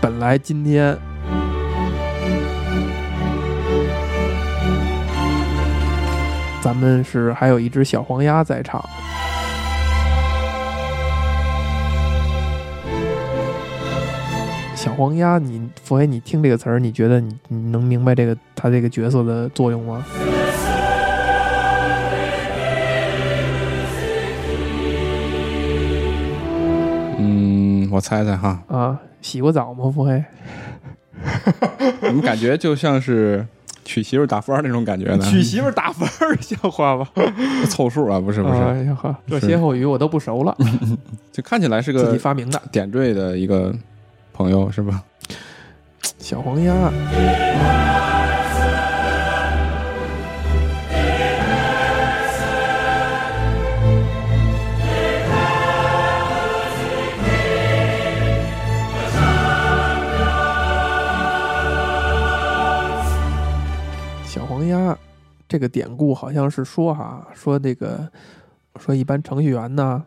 本来今天咱们是还有一只小黄鸭在场。小黄鸭，你佛爷，你听这个词儿，你觉得你你能明白这个他这个角色的作用吗？我猜猜哈，啊，洗过澡吗，佛黑？怎么感觉就像是娶媳妇打分儿那种感觉呢？娶媳妇打分儿，像话吗？凑数啊，不是不是，哎呀呵，这歇后语我都不熟了，就看起来是个自己发明的。点缀的一个朋友是吧？小黄鸭，这个典故好像是说哈，说这个说一般程序员呢，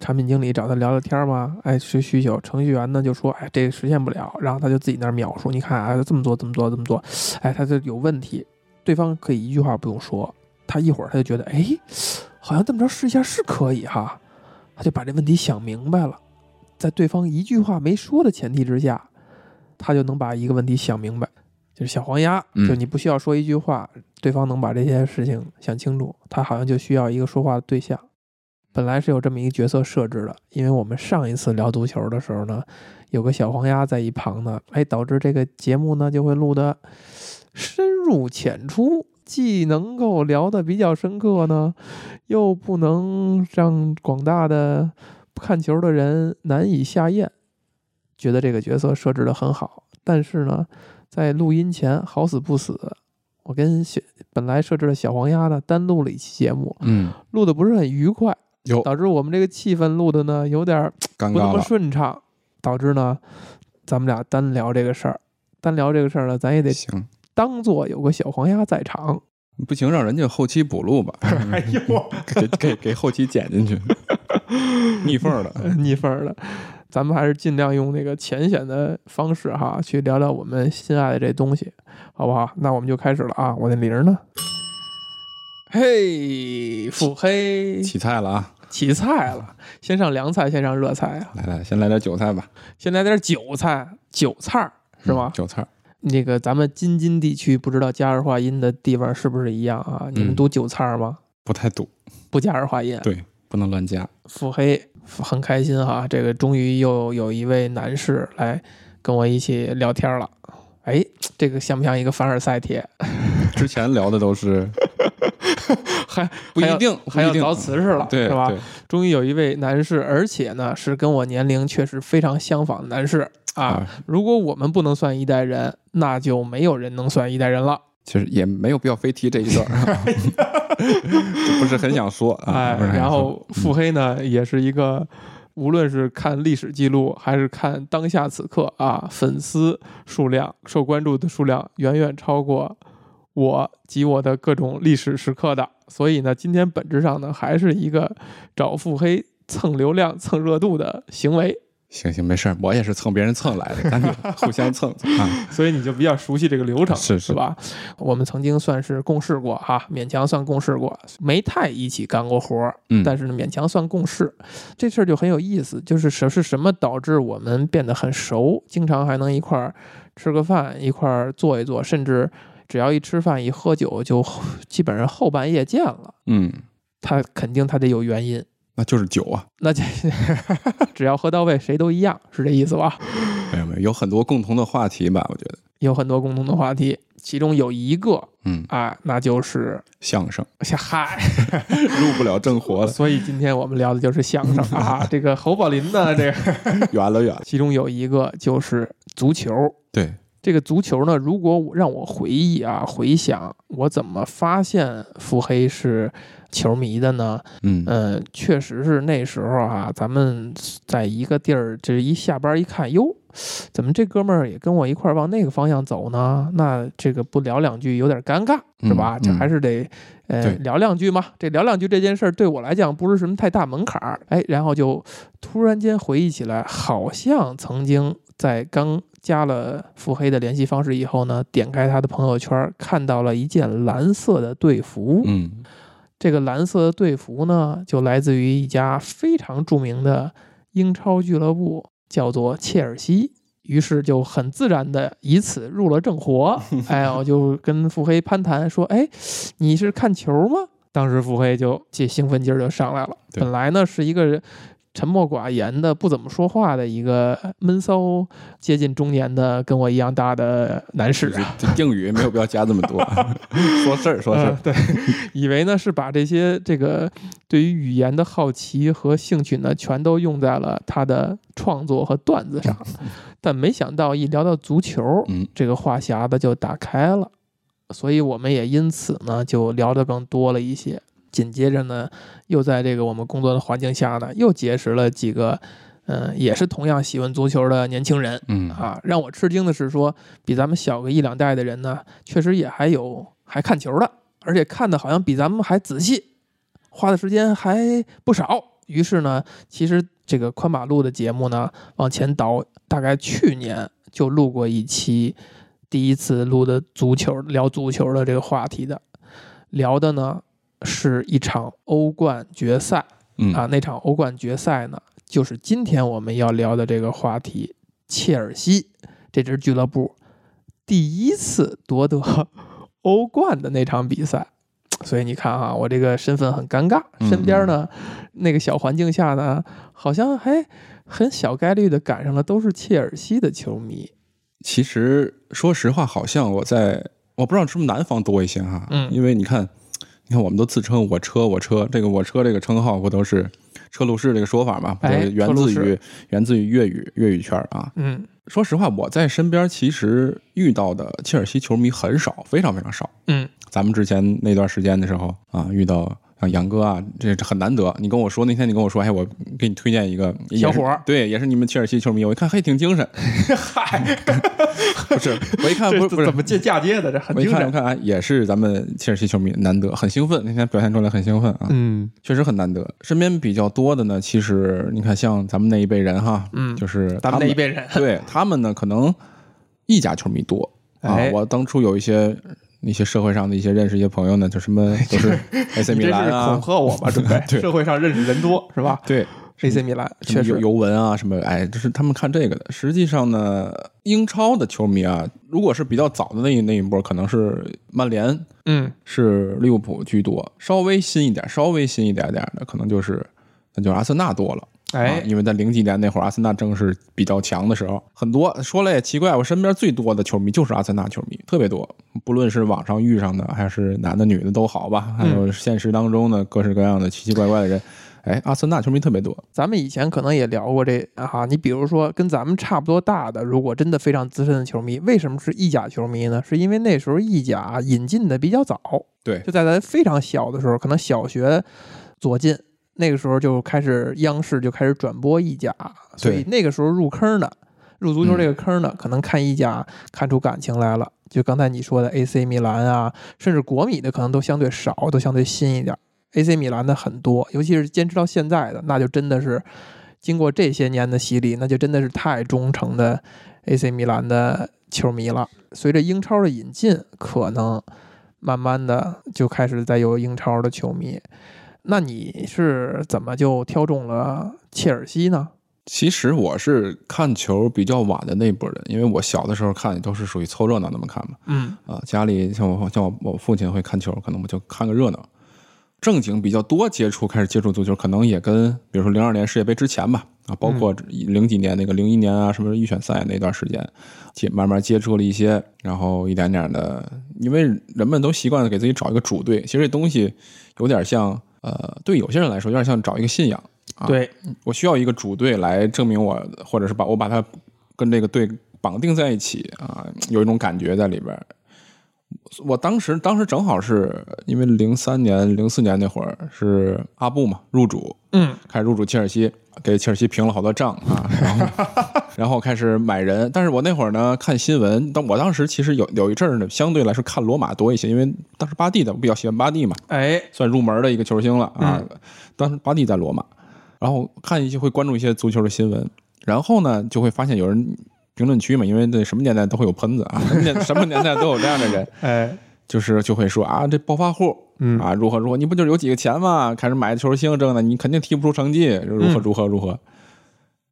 产品经理找他聊聊天嘛，哎，是需求，程序员呢就说，哎，这个实现不了，然后他就自己那儿描述，你看啊，这么做，这么做，这么做，哎，他就有问题，对方可以一句话不用说，他一会儿他就觉得，哎，好像这么着试一下是可以哈，他就把这问题想明白了，在对方一句话没说的前提之下，他就能把一个问题想明白。就是小黄鸭，嗯。就你不需要说一句话，对方能把这些事情想清楚，他好像就需要一个说话的对象。本来是有这么一个角色设置的，因为我们上一次聊足球的时候呢，有个小黄鸭在一旁呢，哎，导致这个节目呢就会录得深入浅出，既能够聊得比较深刻呢，又不能让广大的看球的人难以下咽。觉得这个角色设置的很好，但是呢，在录音前好死不死，我跟小本来设置的小黄鸭呢单录了一期节目，嗯，录的不是很愉快，有导致我们这个气氛录的呢有点儿不那么顺畅，导致呢咱们俩单聊这个事儿，单聊这个事儿呢，咱也得行，当做有个小黄鸭在场。不行，让人家后期补录吧，哎呦，给给给后期剪进去 逆缝儿的，逆缝儿的，咱们还是尽量用那个浅显的方式哈，去聊聊我们心爱的这东西，好不好？那我们就开始了啊！我那铃儿呢？嘿，腹黑起菜了啊！起菜了，先上凉菜，先上热菜啊！来来，先来点韭菜吧，先来点韭菜，韭菜儿是吧嗯？韭菜儿，那个咱们京津地区不知道加儿化音的地方是不是一样啊？你们嗯读韭菜儿吗？不太读，不加儿化音。对，不能乱加。腹黑很开心哈，这个终于又有一位男士来跟我一起聊天了。哎，这个像不像一个凡尔赛帖？之前聊的都是 还不一定，还要凿瓷实了，对，是吧？终于有一位男士，而且呢是跟我年龄确实非常相仿的男士啊。啊，如果我们不能算一代人，那就没有人能算一代人了。其实也没有必要非提这一段儿，就不是很想说啊。哎，然后腹黑呢，也是一个，无论是看历史记录，还是看当下此刻啊，粉丝数量、受关注的数量远远超过我及我的各种历史时刻的。所以呢，今天本质上呢，还是一个找腹黑蹭流量、蹭热度的行为。行行没事儿，我也是蹭别人蹭来的，赶紧 互相蹭蹭啊。所以你就比较熟悉这个流程，是是是吧？我们曾经算是共事过哈，勉强算共事过，没太一起干过活儿，嗯但是呢，勉强算共事。这事儿就很有意思，就是什是什么导致我们变得很熟，经常还能一块儿吃个饭，一块儿坐一坐，甚至只要一吃饭一喝酒，就 基本上后半夜见了。嗯，他肯定他得有原因，那就是酒啊，那这 只要喝到位，谁都一样，是这意思吧？没有没有，有很多共同的话题吧，我觉得。有很多共同的话题，其中有一个嗯，啊，那就是相声嗨，入不了正活了，所以今天我们聊的就是相声啊。这个侯宝林呢，这个远了远了。其中有一个就是足球。对，这个足球呢，如果让我回忆啊，回想我怎么发现腹黑是球迷的呢？嗯嗯，确实是那时候啊，咱们在一个地儿，这一下班一看，哟，怎么这哥们儿也跟我一块儿往那个方向走呢？那这个不聊两句有点尴尬，是吧？嗯这还是得呃聊两句嘛。这聊两句这件事儿对我来讲不是什么太大门槛儿，哎，然后就突然间回忆起来，好像曾经在刚加了腹黑的联系方式以后呢，点开他的朋友圈，看到了一件蓝色的队服。嗯这个蓝色的队服呢，就来自于一家非常著名的英超俱乐部，叫做切尔西。于是就很自然的以此入了正活。哎，我就跟腹黑攀谈说：“哎，你是看球吗？”当时腹黑就这兴奋劲儿就上来了。本来呢是一个沉默寡言的、不怎么说话的一个闷骚、接近中年的、跟我一样大的男士啊这定语没有必要加这么多，说事儿说事儿嗯，对，以为呢是把这些这个对于语言的好奇和兴趣呢，全都用在了他的创作和段子上，但没想到一聊到足球，嗯这个话匣子就打开了，所以我们也因此呢就聊得更多了一些。紧接着呢，又在这个我们工作的环境下呢，又结识了几个，嗯、也是同样喜欢足球的年轻人。嗯啊，让我吃惊的是说，比咱们小个一两代的人呢，确实也还有还看球的，而且看的好像比咱们还仔细，花的时间还不少。于是呢，其实这个宽马路的节目呢，往前倒，大概去年就录过一期，第一次录的足球聊足球的这个话题的，聊的呢是一场欧冠决赛。嗯啊，那场欧冠决赛呢，就是今天我们要聊的这个话题，切尔西这支俱乐部第一次夺得欧冠的那场比赛。所以你看哈，我这个身份很尴尬，嗯身边呢那个小环境下呢，好像还很小概率的赶上了都是切尔西的球迷。其实说实话，好像我在我不知道是不是南方多一些哈，嗯因为你看，你看我们都自称我车我车，这个我车这个称号不都是车路士这个说法嘛，不都哎源自于源自于粤语粤语圈啊。嗯说实话，我在身边其实遇到的切尔西球迷很少，非常非常少。嗯，咱们之前那段时间的时候啊，遇到像杨哥啊，这这很难得。你跟我说那天，你跟我说，哎，我给你推荐一个小伙儿对，也是你们切尔西球迷。我一看，嘿，挺精神。嗨，不是，我一看不是不是么借嫁接的？这很我一看，我看啊，也是咱们切尔西球迷，难得，很兴奋。那天表现出来很兴奋啊，嗯确实很难得。身边比较多的呢，其实你看，像咱们那一辈人哈，嗯就是咱们那一辈人，对他们呢，可能意甲球迷多啊哎。我当初有一些一些社会上的一些认识一些朋友呢，就什么 都是 AC 米兰啊，恐吓我吧？准备 对社会上认识人多是吧对，？AC 米兰确实尤尤文啊，什么哎，这是他们看这个的。实际上呢，英超的球迷啊，如果是比较早的那一那一波，可能是曼联。嗯是利物浦居多，稍微新一点，稍微新一点点的，可能就是那就阿森纳多了。哎啊，因为在零几年那会儿，阿森纳正是比较强的时候，很多说来也奇怪，我身边最多的球迷就是阿森纳球迷，特别多。不论是网上遇上的，还是男的女的都好吧，还有现实当中的各式各样的奇奇怪怪的人，哎，阿森纳球迷特别多。咱们以前可能也聊过这啊哈，你比如说跟咱们差不多大的，如果真的非常资深的球迷，为什么是意甲球迷呢？是因为那时候意甲引进的比较早，对就在咱非常小的时候，可能小学左近那个时候就开始央视就开始转播意甲，所以那个时候入坑的。入足球这个坑呢，可能看意甲看出感情来了。就刚才你说的 AC 米兰啊，甚至国米的可能都相对少，都相对新一点。AC 米兰的很多，尤其是坚持到现在的，那就真的是经过这些年的洗礼，那就真的是太忠诚的 AC 米兰的球迷了。随着英超的引进，可能慢慢的就开始再有英超的球迷。那你是怎么就挑中了切尔西呢？其实我是看球比较晚的那波人，因为我小的时候看都是属于凑热闹那么看嘛。嗯啊，家里像我像我我父亲会看球，可能我就看个热闹。正经比较多接触，开始接触足球，可能也跟比如说零二年世界杯之前吧，啊，包括零几年那个零一年啊，什么预选赛那段时间，接慢慢接触了一些，然后一点点的，因为人们都习惯给自己找一个主队，其实这东西有点像，呃，对有些人来说有点像找一个信仰啊，对，我需要一个主队来证明我，或者是把我把它跟这个队绑定在一起啊，有一种感觉在里边儿。我当时当时正好是因为零三年、零四年那会儿是阿布嘛入主，嗯开始入主切尔西，给切尔西平了好多账啊，然后 然后开始买人。但是我那会儿呢看新闻，但我当时其实有有一阵儿呢，相对来说看罗马多一些，因为当时巴蒂的我比较喜欢巴蒂嘛，哎，算入门的一个球星了啊。嗯当时巴蒂在罗马，然后看一些会关注一些足球的新闻，然后呢就会发现有人评论区嘛，因为那什么年代都会有喷子啊，什么年 什么年代都有这样的人，哎，就是就会说啊，这暴发户嗯啊，如何如何，你不就是有几个钱嘛？开始买球星这个的，你肯定踢不出成绩，如何嗯如何如何。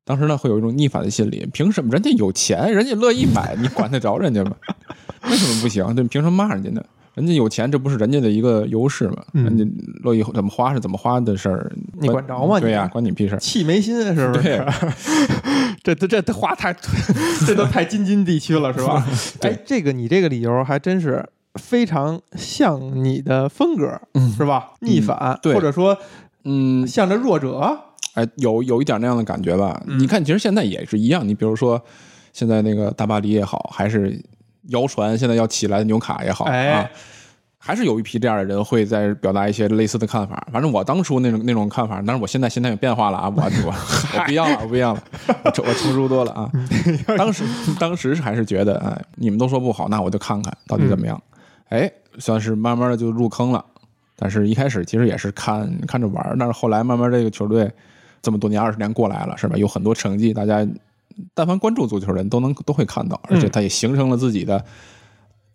当时呢，会有一种逆反的心理，凭什么人家有钱，人家乐意买，你管得着人家吗？为什么不行？对，凭什么骂人家呢？人家有钱，这不是人家的一个优势吗？嗯人家乐意怎么花是怎么花的事儿，你管着吗你对呀、管你屁事儿。气没心是不是？对 这这这花太，这都太京津地区了是吧？哎，这个你这个理由还真是非常像你的风格，是吧？逆反，对或者说嗯，向着弱者，哎，有有一点那样的感觉吧？嗯你看，其实现在也是一样。你比如说，现在那个大巴黎也好，还是谣传现在要起来的纽卡也好、哎啊，还是有一批这样的人会在表达一些类似的看法。反正我当初那种那种看法，但是我现在心态有变化了啊，我 我我不一样了，我不一样了，我成我成熟多了啊。当时当时还是觉得，哎，你们都说不好，那我就看看到底怎么样。哎，算是慢慢的就入坑了。但是一开始其实也是看看着玩儿，但是后来慢慢这个球队这么多年二十年过来了，是吧？有很多成绩，大家但凡关注足球人都能都会看到，而且他也形成了自己的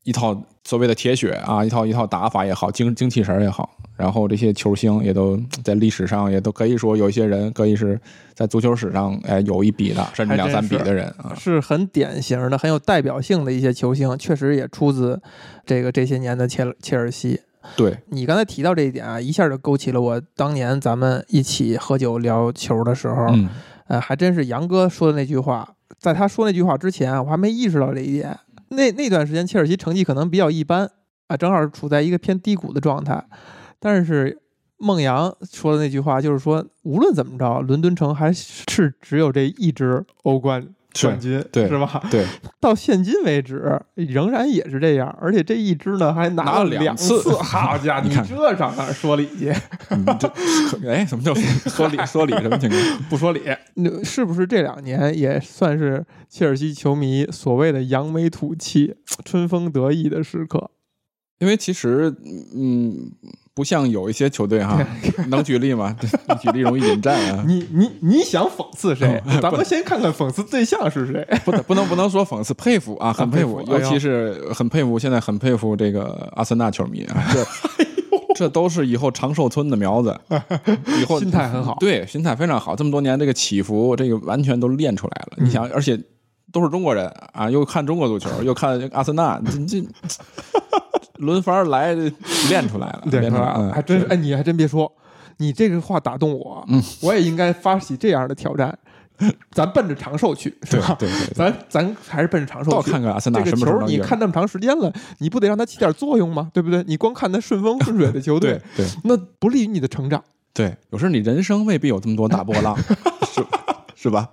一套所谓的铁血啊，一套一套打法也好，精精气神儿也好。然后这些球星也都在历史上也都可以说有一些人可以是在足球史上哎有一笔的，甚至两三笔的人啊。是很典型的、很有代表性的一些球星，确实也出自这个这些年的切切尔西。对，你刚才提到这一点啊，一下就勾起了我当年咱们一起喝酒聊球的时候，嗯呃，还真是杨哥说的那句话。在他说那句话之前，我还没意识到这一点。那那段时间，切尔西成绩可能比较一般啊，正好处在一个偏低谷的状态。但是孟阳说的那句话，就是说，无论怎么着，伦敦城还是只有这一支欧冠冠军，对是吧？对，到现今为止，仍然也是这样，而且这一支呢还拿拿了两两次好家 伙，你看这上哪儿说理去？哎，什么叫说理说理什么情况？不说理，那是不是这两年也算是切尔西球迷所谓的扬眉吐气、春风得意的时刻？因为其实，嗯，不像有一些球队哈，能举例吗？你举例容易引战啊。你你你想讽刺谁？咱们先看看讽刺对象是谁。不能不能不能说讽刺，佩服啊，很佩服，尤其是很佩服，现在很佩服这个阿森纳球迷啊，这这都是以后长寿村的苗子，以后心态很好对，心态非常好，这么多年这个起伏，这个完全都练出来了。嗯你想，而且都是中国人啊，又看中国足球，又看阿森纳，这这轮番来练出来了，对，练出来了，嗯还真是，哎，你还真别说，你这个话打动我，嗯我也应该发起这样的挑战，咱奔着长寿去，是吧？对对对对，咱咱还是奔着长寿倒去。看看阿森纳这个球什么时候能赢。你看那么长时间了，你不得让它起点作用吗？对不对？你光看它顺风顺水的球队对，对那不利于你的成长。对，有时候你人生未必有这么多大波浪，是是吧？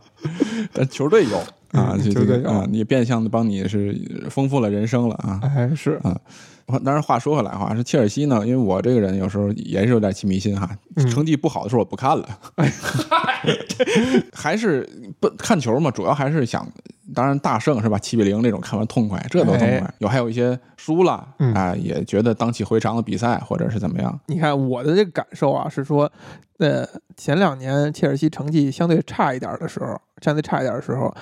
但球队有啊，球队有啊，你变相的帮你是丰富了人生了啊。哎，是，当然，话说回来哈，是切尔西呢，因为我这个人有时候也是有点气迷心哈，嗯成绩不好的时候我不看了，还是不看球嘛，主要还是想，当然大胜是吧？七比零那种看完痛快，这都痛快哎。有还有一些输了嗯啊，也觉得荡气回肠的比赛或者是怎么样，你看我的这个感受啊，是说，呃，前两年切尔西成绩相对差一点的时候，相对差一点的时候，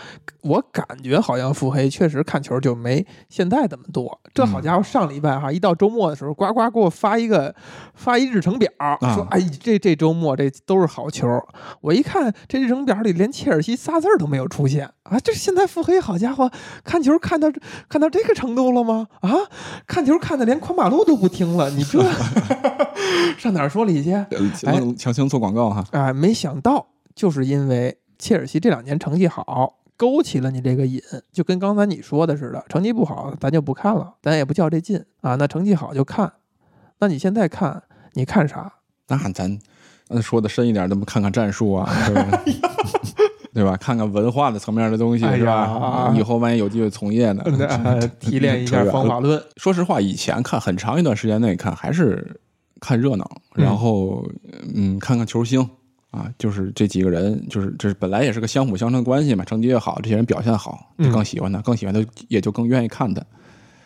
我感觉好像腹黑确实看球就没现在这么多。这好家伙，上礼拜哈，一到周末的时候，呱呱给我发一个发一日程表，说，哎，这这周末这都是好球。我一看这日程表里连切尔西仨字儿都没有出现啊！这现在腹黑好家伙，看球看到看到这个程度了吗？啊，看球看的连宽马路都不听了，你这 上哪儿说理去？哎强强行做广告哈。啊，没想到就是因为切尔西这两年成绩好，勾起了你这个瘾，就跟刚才你说的似的，成绩不好咱就不看了，咱也不较这劲啊。那成绩好就看，那你现在看，你看啥？那咱说的深一点，咱们看看战术啊，是吧？对吧？看看文化的层面的东西，哎是吧？以后万一有机会从业呢？呃 提炼一下方法论。说实话，以前看很长一段时间内看还是看热闹，嗯然后嗯，看看球星啊，就是这几个人，就是这本来也是个相辅相成的关系嘛。成绩越好，这些人表现好，就更喜欢他，更喜欢他，也就更愿意看他。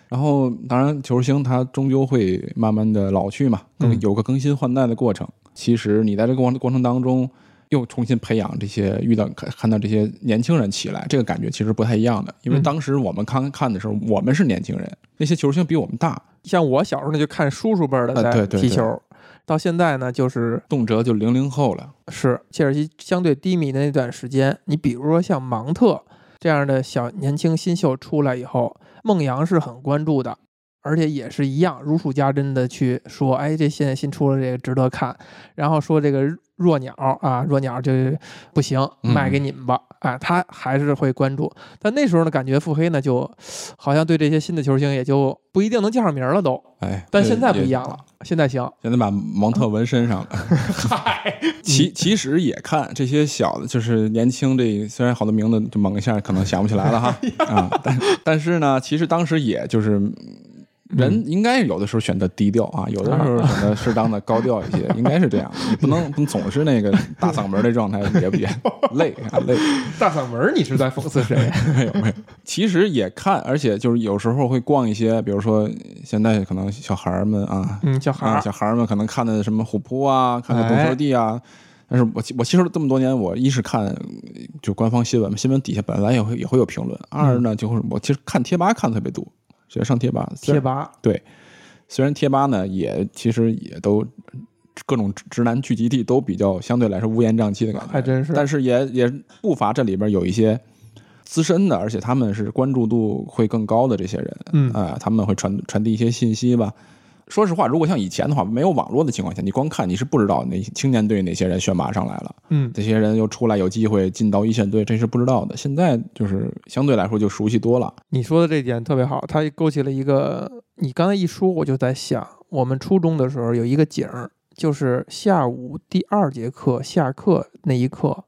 然后，当然，球星他终究会慢慢的老去嘛，有个更新换代的过程。其实你在这个过过程当中，又重新培养这些遇到看看到这些年轻人起来，这个感觉其实不太一样的。因为嗯当时我们看看的时候，我们是年轻人，那些球星比我们大，像我小时候呢，就看叔叔辈儿的在踢球，到现在呢，就是动辄就零零后了。是切尔西相对低迷的那段时间，你比如说像芒特这样的小年轻新秀出来以后，孟阳是很关注的，而且也是一样如数家珍的去说，哎，这现在新出了这个值得看，然后说这个弱鸟啊，弱鸟就不行，嗯卖给你们吧，啊，他还是会关注，但那时候呢，感觉腹黑呢就好像对这些新的球星也就不一定能叫上名儿了都，哎，但现在不一样了，现在行，现在把蒙特纹身上了。嗨，其其实也看这些小的，就是年轻这虽然好多名字就猛一下可能想不起来了哈 啊，但但是呢，其实当时也就是。人应该有的时候选择低调啊，有的时候选择适当的高调一些，应该是这样。你不能不总是那个大嗓门的状态，也也 累啊累。大嗓门，你是在讽刺谁？没有没有，其实也看，而且就是有时候会逛一些，比如说现在可能小孩儿们啊，嗯，小孩啊，儿，小孩儿们可能看的什么虎扑啊，看的懂球帝啊。但是我我其实这么多年，我一是看就官方新闻，新闻底下本来也会也会有评论；二呢，就是我其实看贴吧看的特别多，直接上贴吧。贴吧，对，虽然贴吧呢也其实也都各种直男聚集地都比较相对来说乌烟瘴气的感觉，还真是但是也也不乏这里边有一些资深的，而且他们是关注度会更高的这些人，嗯啊、他们会传传递一些信息吧。说实话，如果像以前的话，没有网络的情况下，你光看你是不知道哪青年队哪些人选拔上来了，嗯，这些人又出来有机会进到一线队，这是不知道的。现在就是相对来说就熟悉多了。你说的这点特别好，它勾起了一个，你刚才一说，我就在想，我们初中的时候有一个景儿，就是下午第二节课下课那一刻，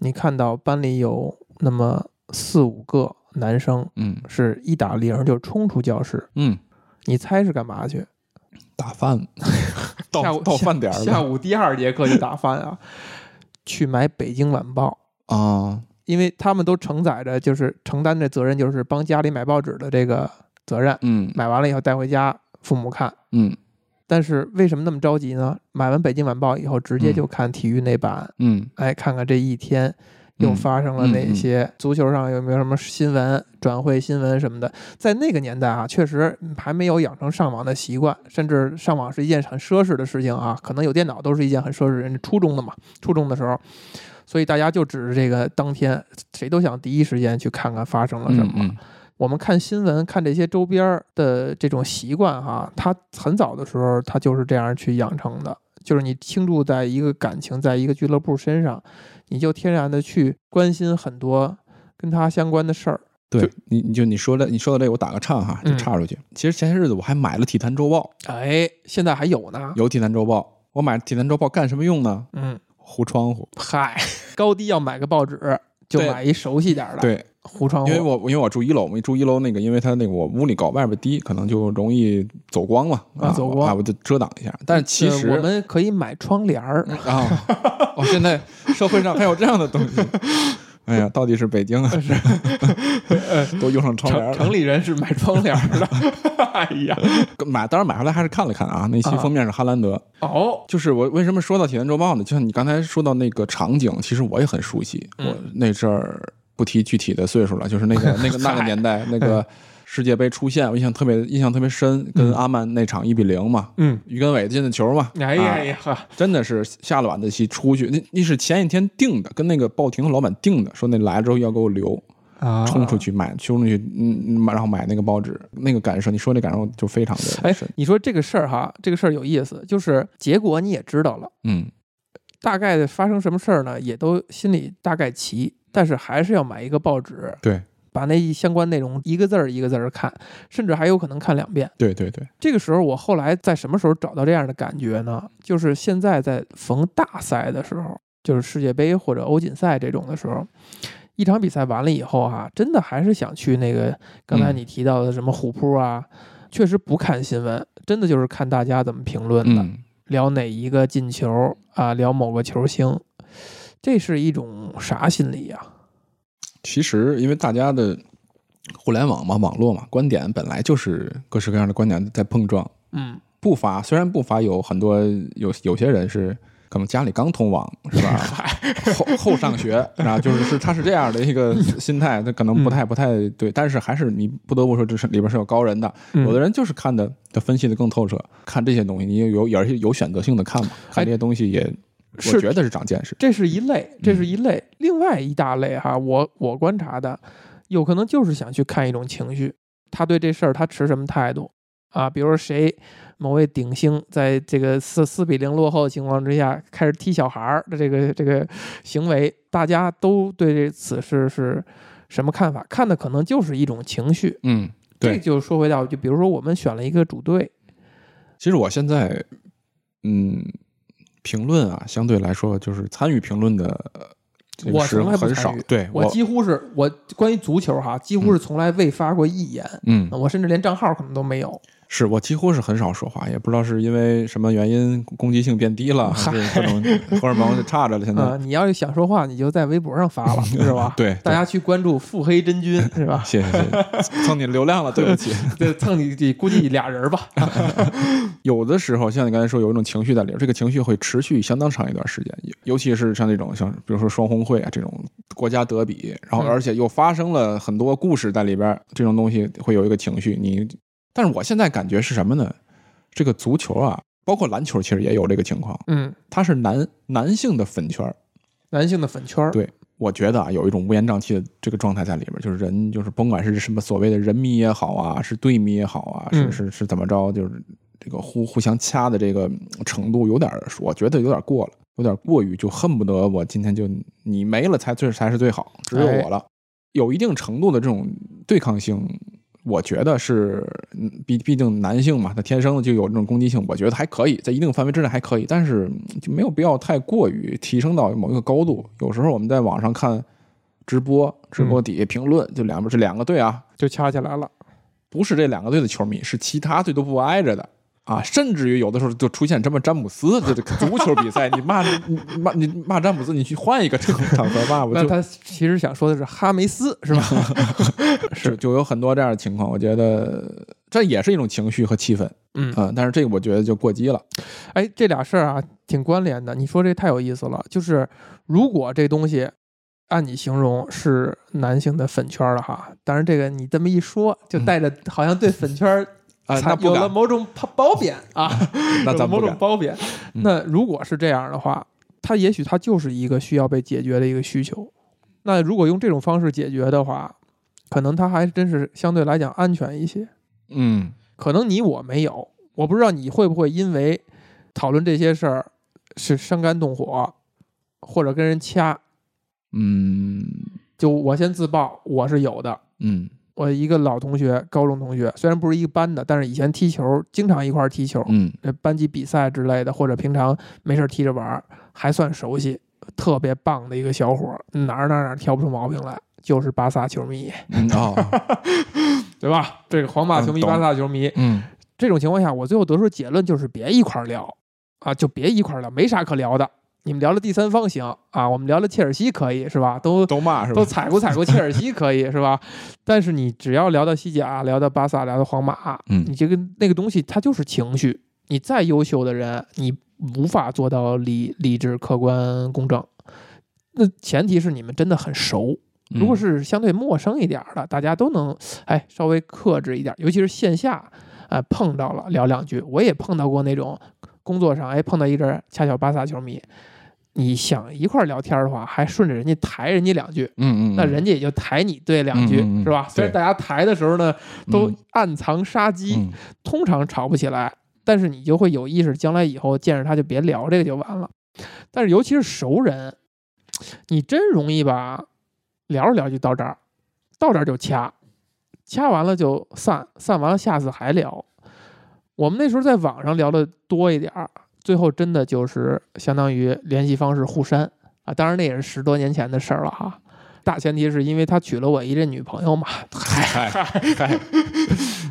你看到班里有那么四五个男生嗯是一打铃就冲出教室，嗯，你猜是干嘛去？打饭，下午到到饭点下午第二节课就打饭啊，去买《北京晚报》。啊，因为他们都承载着，就是承担着责任，就是帮家里买报纸的这个责任。嗯买完了以后带回家，父母看。嗯但是为什么那么着急呢？买完《北京晚报》以后，直接嗯就看体育那版，嗯哎，看看这一天又嗯发生了哪些，足球上有没有什么新闻、转会新闻什么的。在那个年代啊，确实还没有养成上网的习惯，甚至上网是一件很奢侈的事情啊。可能有电脑都是一件很奢侈。人家初中的嘛，初中的时候，所以大家就指着这个当天，谁都想第一时间去看看发生了什么。嗯我们看新闻、看这些周边儿的这种习惯哈，他很早的时候他就是这样去养成的，就是你倾注在一个感情，在一个俱乐部身上，你就天然的去关心很多跟他相关的事儿。对你，你就你说的，你说到这个，我打个岔哈，就嗯岔出去。其实前些日子我还买了《体坛周报哎，现在还有呢》，。有《体坛周报》，我买《体坛周报》干什么用呢？嗯，糊窗户。嗨，高低要买个报纸，就对买一熟悉点儿的，，对，糊窗户。因为我因为我住一楼，我住一楼那个，因为它那个我屋里高，外边低，可能就容易走光嘛。啊走光啊，我就遮挡一下。但是其实呃我们可以买窗帘儿。啊，哦，现在社会上还有这样的东西。哎呀，到底是北京啊，是都用上窗帘了。城城里人是买窗帘儿的。哎呀，买当然买回来还是看了看啊，那期啊封面是哈兰德。哦，就是我为什么说到《体坛周报》呢？就像你刚才说到那个场景，其实我也很熟悉。嗯我那阵儿不提具体的岁数了，就是那个 那个那个年代那个世界杯出现，我印象特别印象特别深，跟阿曼那场一比零嘛，嗯，于根伟进的球嘛，哎呀啊呀。哈，真的是下了晚自习出去，那那是前一天定的，跟那个报亭的老板定的，说那来了之后要给我留，啊。冲出去买，冲出去，嗯，嗯然后买那个报纸，那个感受，你说那感受就非常的哎深，，你说这个事儿哈，这个事儿有意思，就是结果你也知道了，嗯。大概发生什么事儿呢，也都心里大概齐，但是还是要买一个报纸，对把那相关内容一个字儿一个字儿看，甚至还有可能看两遍。对对对，这个时候，我后来在什么时候找到这样的感觉呢？就是现在在逢大赛的时候，就是世界杯或者欧锦赛这种的时候，一场比赛完了以后哈、真的还是想去那个刚才嗯你提到的什么虎扑啊，确实不看新闻，真的就是看大家怎么评论的，嗯。聊哪一个进球啊，聊某个球星，这是一种啥心理呀、其实，因为大家的互联网嘛、网络嘛，观点本来就是各式各样的观点在碰撞，嗯不乏虽然不乏有很多有有些人是可能家里刚通网是吧？后后上学啊，就是是他是这样的一个心态，他可能不太不太对，但是还是你不得不说，这是里边是有高人的。嗯有的人就是看的，他分析的更透彻，看这些东西，你有有而且有选择性的看嘛，看这些东西也，是我觉得是长见识。这是一类，这是一类。另外一大类哈，我我观察的，有可能就是想去看一种情绪，他对这事儿他持什么态度啊？比如说谁某位顶星在这个四四比零落后的情况之下，开始踢小孩儿的这个这个行为，大家都对这此事是什么看法？看的可能就是一种情绪。嗯，对。这就说回到，就比如说我们选了一个主队，其实我现在，嗯，评论啊，相对来说就是参与评论的我从来很。少对我几乎是我关于足球哈，几乎是从来未发过一言。嗯，我甚至连账号可能都没有。是我几乎是很少说话，也不知道是因为什么原因攻击性变低了，还是各种荷尔蒙就差着了。现在、啊、你要是想说话，你就在微博上发了，是吧？对大家去关注腹黑真菌，是吧？谢谢谢谢，蹭你流量了，对不起。对，蹭你你估计俩人吧。有的时候像你刚才说，有一种情绪在里边，这个情绪会持续相当长一段时间，尤尤其是像这种像比如说双红会啊这种国家德比，然后嗯而且又发生了很多故事在里边，这种东西会有一个情绪。你，但是我现在感觉是什么呢？这个足球啊，包括篮球，其实也有这个情况，嗯，它是男男性的粉圈儿。男性的粉圈儿，对我觉得啊，有一种乌烟瘴气的这个状态在里边，就是人就是甭管是什么所谓的人迷也好啊，是队迷也好啊，是嗯是是怎么着，就是这个互互相掐的这个程度有点儿，我觉得有点过了，有点过于，就恨不得我今天就你没了才最才是最好，只有我了，有一定程度的这种对抗性。我觉得是，嗯毕毕竟男性嘛，他天生就有这种攻击性，我觉得还可以，在一定范围之内还可以，但是嗯就没有必要太过于提升到某一个高度。有时候我们在网上看直播，直播底下评论，就两边这两个队啊，就掐起来了。不是这两个队的球迷，是其他队都不挨着的啊，甚至于有的时候就出现这么詹姆斯这这足球比赛，你骂你骂你骂詹姆斯，你去换一个场场合骂，我就那他其实想说的是哈梅斯，是吧？是就有很多这样的情况，我觉得这也是一种情绪和气氛，嗯啊，但是这个我觉得就过激了，哎，这俩事儿啊，挺关联的。你说这太有意思了。就是如果这东西按你形容是男性的粉圈儿了哈，当然这个你这么一说，就带着好像对粉圈啊才那不敢有了某种褒褒 贬啊，那有了某种褒贬。嗯那如果是这样的话，它也许它就是一个需要被解决的一个需求。那如果用这种方式解决的话，可能它还真是相对来讲安全一些。嗯可能你我没有，我不知道你会不会因为讨论这些事儿是伤肝动火，或者跟人掐。嗯就我先自曝，我是有的。嗯我一个老同学，高中同学，虽然不是一个班的，但是以前踢球经常一块儿踢球，嗯呃，班级比赛之类的，或者平常没事儿踢着玩，还算熟悉，特别棒的一个小伙儿，哪儿哪儿哪儿挑不出毛病来，就是巴萨球迷，嗯哦 对吧？这个皇马球迷、嗯巴萨球迷，嗯这种情况下，我最后得出结论就是别一块儿聊啊，就别一块儿聊，没啥可聊的。你们聊聊第三方行啊，我们聊聊切尔西可以是吧？都 都骂是吧都？踩过踩过切尔西可以是吧？但是你只要聊到西甲，聊到巴萨，聊到皇马，嗯你这个那个东西它就是情绪。你再优秀的人，你无法做到理理智、客观、公正。那前提是你们真的很熟。如果嗯是相对陌生一点儿的，大家都能哎稍微克制一点儿，尤其是线下，呃碰到了聊两句。我也碰到过那种工作上哎碰到一个恰巧巴萨球迷，你想一块儿聊天的话，还顺着人家抬人家两句，嗯嗯，那人家也就抬你对两句，嗯嗯嗯是吧？虽然大家抬的时候呢都嗯暗藏杀机，嗯通常吵不起来，但是你就会有意识，将来以后见着他就别聊这个就完了。但是尤其是熟人，你真容易吧，聊着聊就到这儿，到这儿就掐，掐完了就散，散完了下次还聊。我们那时候在网上聊的多一点儿，最后真的就是相当于联系方式互删啊，当然那也是十多年前的事儿了哈。大前提是因为他娶了我一任女朋友嘛，嗨嗨，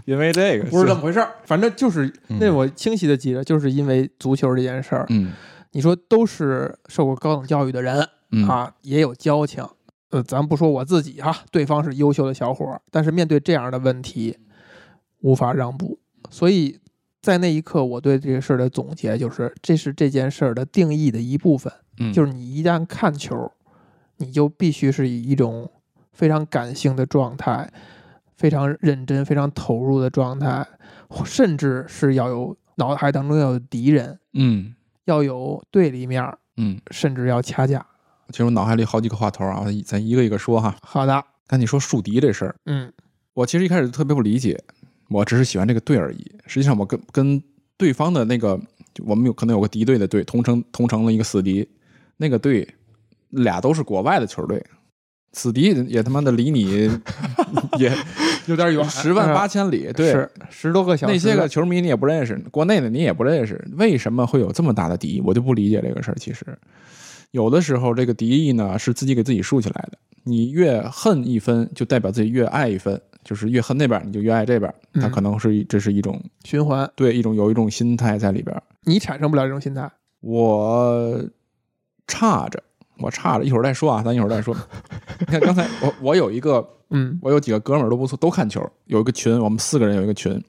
因为这个不是这么回事儿，反正就是嗯那我清晰的记得，就是因为足球这件事儿，嗯你说都是受过高等教育的人嗯啊，也有交情。呃，咱不说我自己哈，对方是优秀的小伙儿，但是面对这样的问题，无法让步。所以在那一刻，我对这个事儿的总结就是，这是这件事儿的定义的一部分。嗯，就是是你一旦看球，你就必须是以一种非常感性的状态，非常认真、非常投入的状态，甚至是要有脑海当中要有敌人，嗯要有对立面儿，嗯，甚至要掐架。其实我脑海里好几个话头啊，咱一个一个说哈。好的，那你说树敌这事儿，嗯我其实一开始特别不理解，我只是喜欢这个队而已。实际上，我跟跟对方的那个，我们有可能有个敌对的队，同城同城的一个死敌，那个队俩都是国外的球队，死敌也他妈的离你 也有点远，十万八千里，对，十多个小时。那些个球迷你也不认识，国内的你也不认识，为什么会有这么大的敌意？我就不理解这个事儿。其实，有的时候这个敌意呢是自己给自己竖起来的。你越恨一分，就代表自己越爱一分，就是越恨那边，你就越爱这边。它嗯可能是一这是一种循环，对一种有一种心态在里边。你产生不了这种心态。我差着，我差着，一会儿再说啊，咱一会儿再说。你看刚才我我有一个嗯我有几个哥们儿都不错，都看球，有一个群，我们四个人有一个群，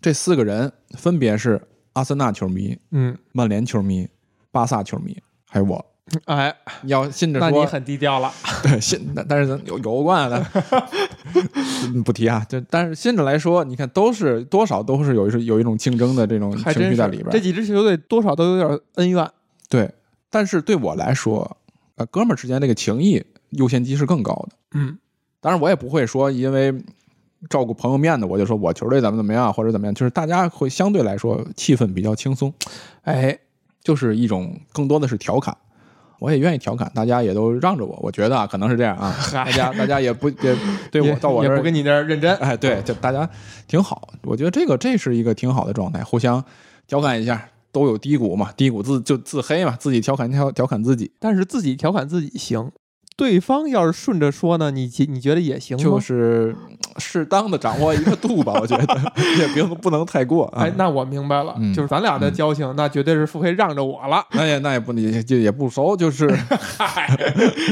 这四个人分别是阿森纳球迷、嗯，曼联球迷、巴萨球迷，还有我。哎，你要信着说，那你很低调了。对信，但但是咱有有关的，嗯 不提啊。就但是现在来说，你看都是多少都是有一有一种竞争的这种情绪在里边。这几支球队多少都有点恩怨。对，但是对我来说，呃，哥们儿之间这个情谊优先级是更高的。嗯当然，我也不会说因为照顾朋友面子，我就说我球队怎么怎么样或者怎么样，就是大家会相对来说气氛比较轻松，哎，就是一种更多的是调侃。我也愿意调侃，大家也都让着我，我觉得啊，可能是这样啊，大家大家也不也 对也我到我这儿也不跟你这儿认真。哎，对，就大家挺好，我觉得这个这是一个挺好的状态，互相调侃一下，都有低谷嘛，低谷自就自黑嘛，自己调侃调调侃自己，但是自己调侃自己行，对方要是顺着说呢，你觉你觉得也行吗？就是适当的掌握一个度吧，我觉得 也不用不能太过啊。哎，那我明白了，嗯就是咱俩的交情，那绝对是腹黑让着我了，那也那也不也就也不熟，就是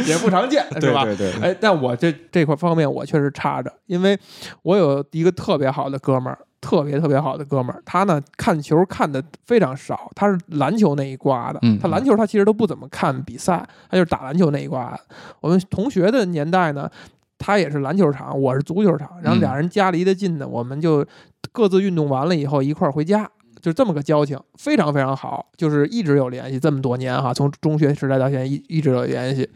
也不常见，是吧？对对对，哎，但我这这块方面我确实差着，因为我有一个特别好的哥们儿，特别特别好的哥们儿，他呢看球看的非常少，他是篮球那一挂的，嗯他篮球他其实都不怎么看比赛，他就是打篮球那一挂的。我们同学的年代呢，他也是篮球场，我是足球场，然后嗯俩人家离得近呢，我们就各自运动完了以后一块儿回家。就这么个交情，非常非常好，就是一直有联系，这么多年哈，从中学时代到现在一一直有联系。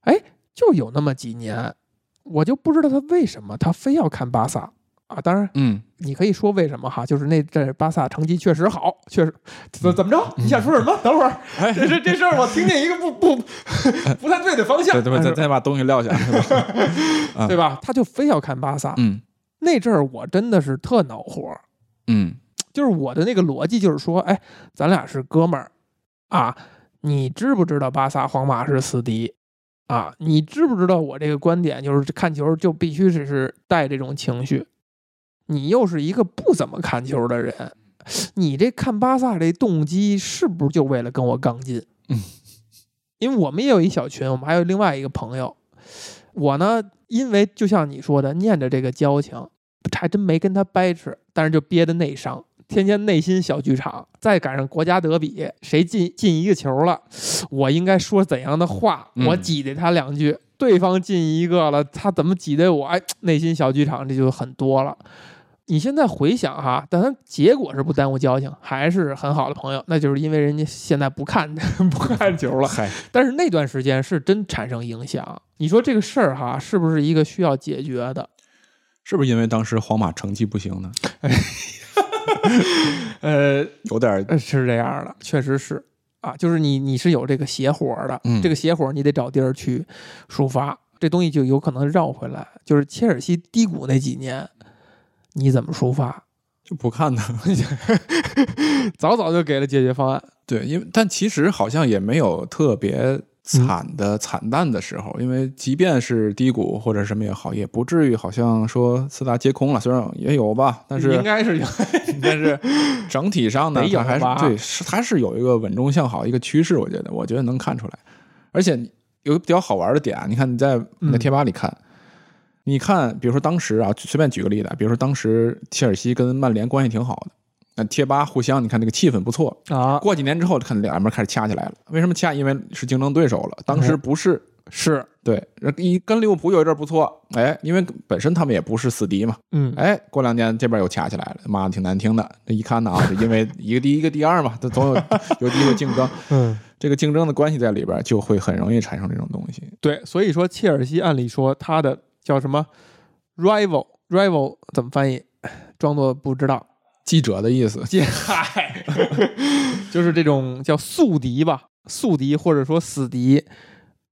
哎，就有那么几年，我就不知道他为什么他非要看巴萨啊。当然，嗯，你可以说为什么哈，就是那这巴萨成绩确实好，确实怎怎么着？你想说什么？等会儿，这这这事儿我听见一个不不不太对的方向，对对吧？再再把东西撂下？对吧？他就非要看巴萨。嗯那阵儿我真的是特恼火，嗯就是我的那个逻辑就是说，哎，咱俩是哥们儿啊，你知不知道巴萨、皇马是死敌啊？你知不知道我这个观点就是看球就必须只是带这种情绪？你又是一个不怎么看球的人，你这看巴萨这动机是不是就为了跟我杠劲？嗯，因为我们也有一小群，我们还有另外一个朋友，我呢，因为就像你说的，念着这个交情，还真没跟他掰扯，但是就憋的内伤，天天内心小剧场。再赶上国家德比，谁进进一个球了，我应该说怎样的话？嗯我挤兑他两句，对方进一个了，他怎么挤兑我？哎，内心小剧场这就很多了。你现在回想哈，但他结果是不耽误交情，还是很好的朋友，那就是因为人家现在不看 不看球了。嗨，但是那段时间是真产生影响。你说这个事儿哈，是不是一个需要解决的？是不是因为当时皇马成绩不行呢？呃，有点是这样的，确实是啊，就是你你是有这个邪火的，嗯这个邪火你得找地儿去抒发，这东西就有可能绕回来。就是切尔西低谷那几年，你怎么抒发？就不看呢。早早就给了解决方案。对，因为但其实好像也没有特别惨的、惨淡的时候，因为即便是低谷或者什么也好，也不至于好像说四大皆空了，虽然也有吧，但是应该是有，但是整体上呢，它还是对，是它是有一个稳中向好一个趋势，我觉得，我觉得能看出来。而且有个比较好玩的点啊，你看你在你在嗯贴吧里看，你看，比如说当时啊，随便举个例子啊，比如说当时切尔西跟曼联关系挺好的，那贴吧互相，你看那个气氛不错。啊，过几年之后，看两边开始掐起来了。为什么掐？因为是竞争对手了。当时嗯不是，是，对，一跟利物浦有一阵儿不错，哎，因为本身他们也不是死敌嘛，嗯，哎，过两年这边又掐起来了，妈的挺难听的。这一看呢啊，是因为 一个第一个第二嘛，这总有有机会竞争，嗯，这个竞争的关系在里边，就会很容易产生这种东西。对，所以说切尔西按理说他的叫什么 rival，rival 怎么翻译？装作不知道，记者的意思，这嗨，就是这种叫宿敌吧，宿敌或者说死敌，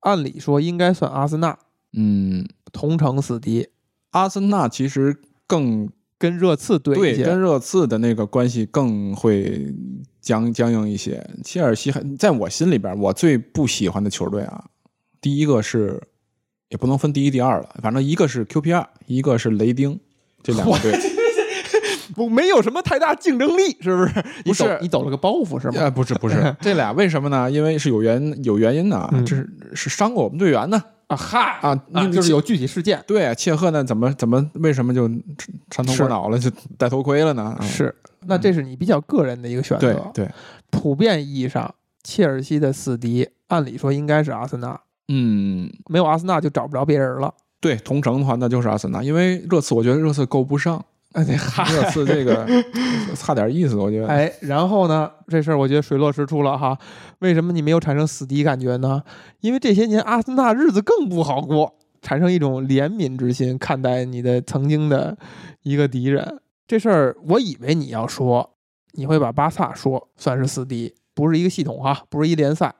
按理说应该算阿森纳嗯，同城死敌，阿森纳其实更跟热刺对一对，些跟热刺的那个关系更会僵僵硬一些。切尔西还在我心里边，我最不喜欢的球队啊，第一个是也不能分第一、第二了，反正一个是 QPR，一个是雷丁，这两个队。不没有什么太大竞争力，是不是？不是你抖了个包袱是吗？呃，不是不是，这俩为什么呢？因为是有原有原因的啊，嗯这是是伤过我们队员呢啊哈啊，啊，那就是有具体事件。对切赫呢，怎么怎么为什么就穿头过脑了，就戴头盔了呢？啊 是，那这是你比较个人的一个选择。对对，普遍意义上，切尔西的死敌按理说应该是阿森纳，嗯，没有阿森纳就找不着别人了。对，同城的话那就是阿森纳，因为热刺我觉得热刺够不上。哎，热刺这个 差点意思，我觉得。哎，然后呢，这事儿我觉得水落石出了哈。为什么你没有产生死敌感觉呢？因为这些年阿森纳日子更不好过，产生一种怜悯之心看待你的曾经的一个敌人。这事儿我以为你要说，你会把巴萨说算是死敌，不是一个系统哈，不是一联赛。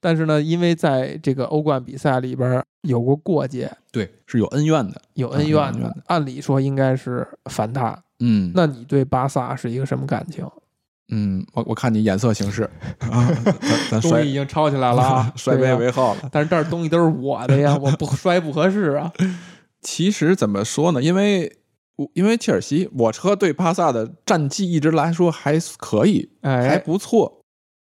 但是呢，因为在这个欧冠比赛里边有过过节，对，是有恩怨的。有恩怨的按理说应该是反他。嗯那你对巴萨是一个什么感情？嗯，我我看你眼色行事 啊，咱咱摔东西已经抄起来了啊 摔杯为号了。但是这儿东西都是我的呀，我不摔不合适啊。其实怎么说呢？因为我因为切尔西，我车对巴萨的战绩一直来说还可以，还哎，不错。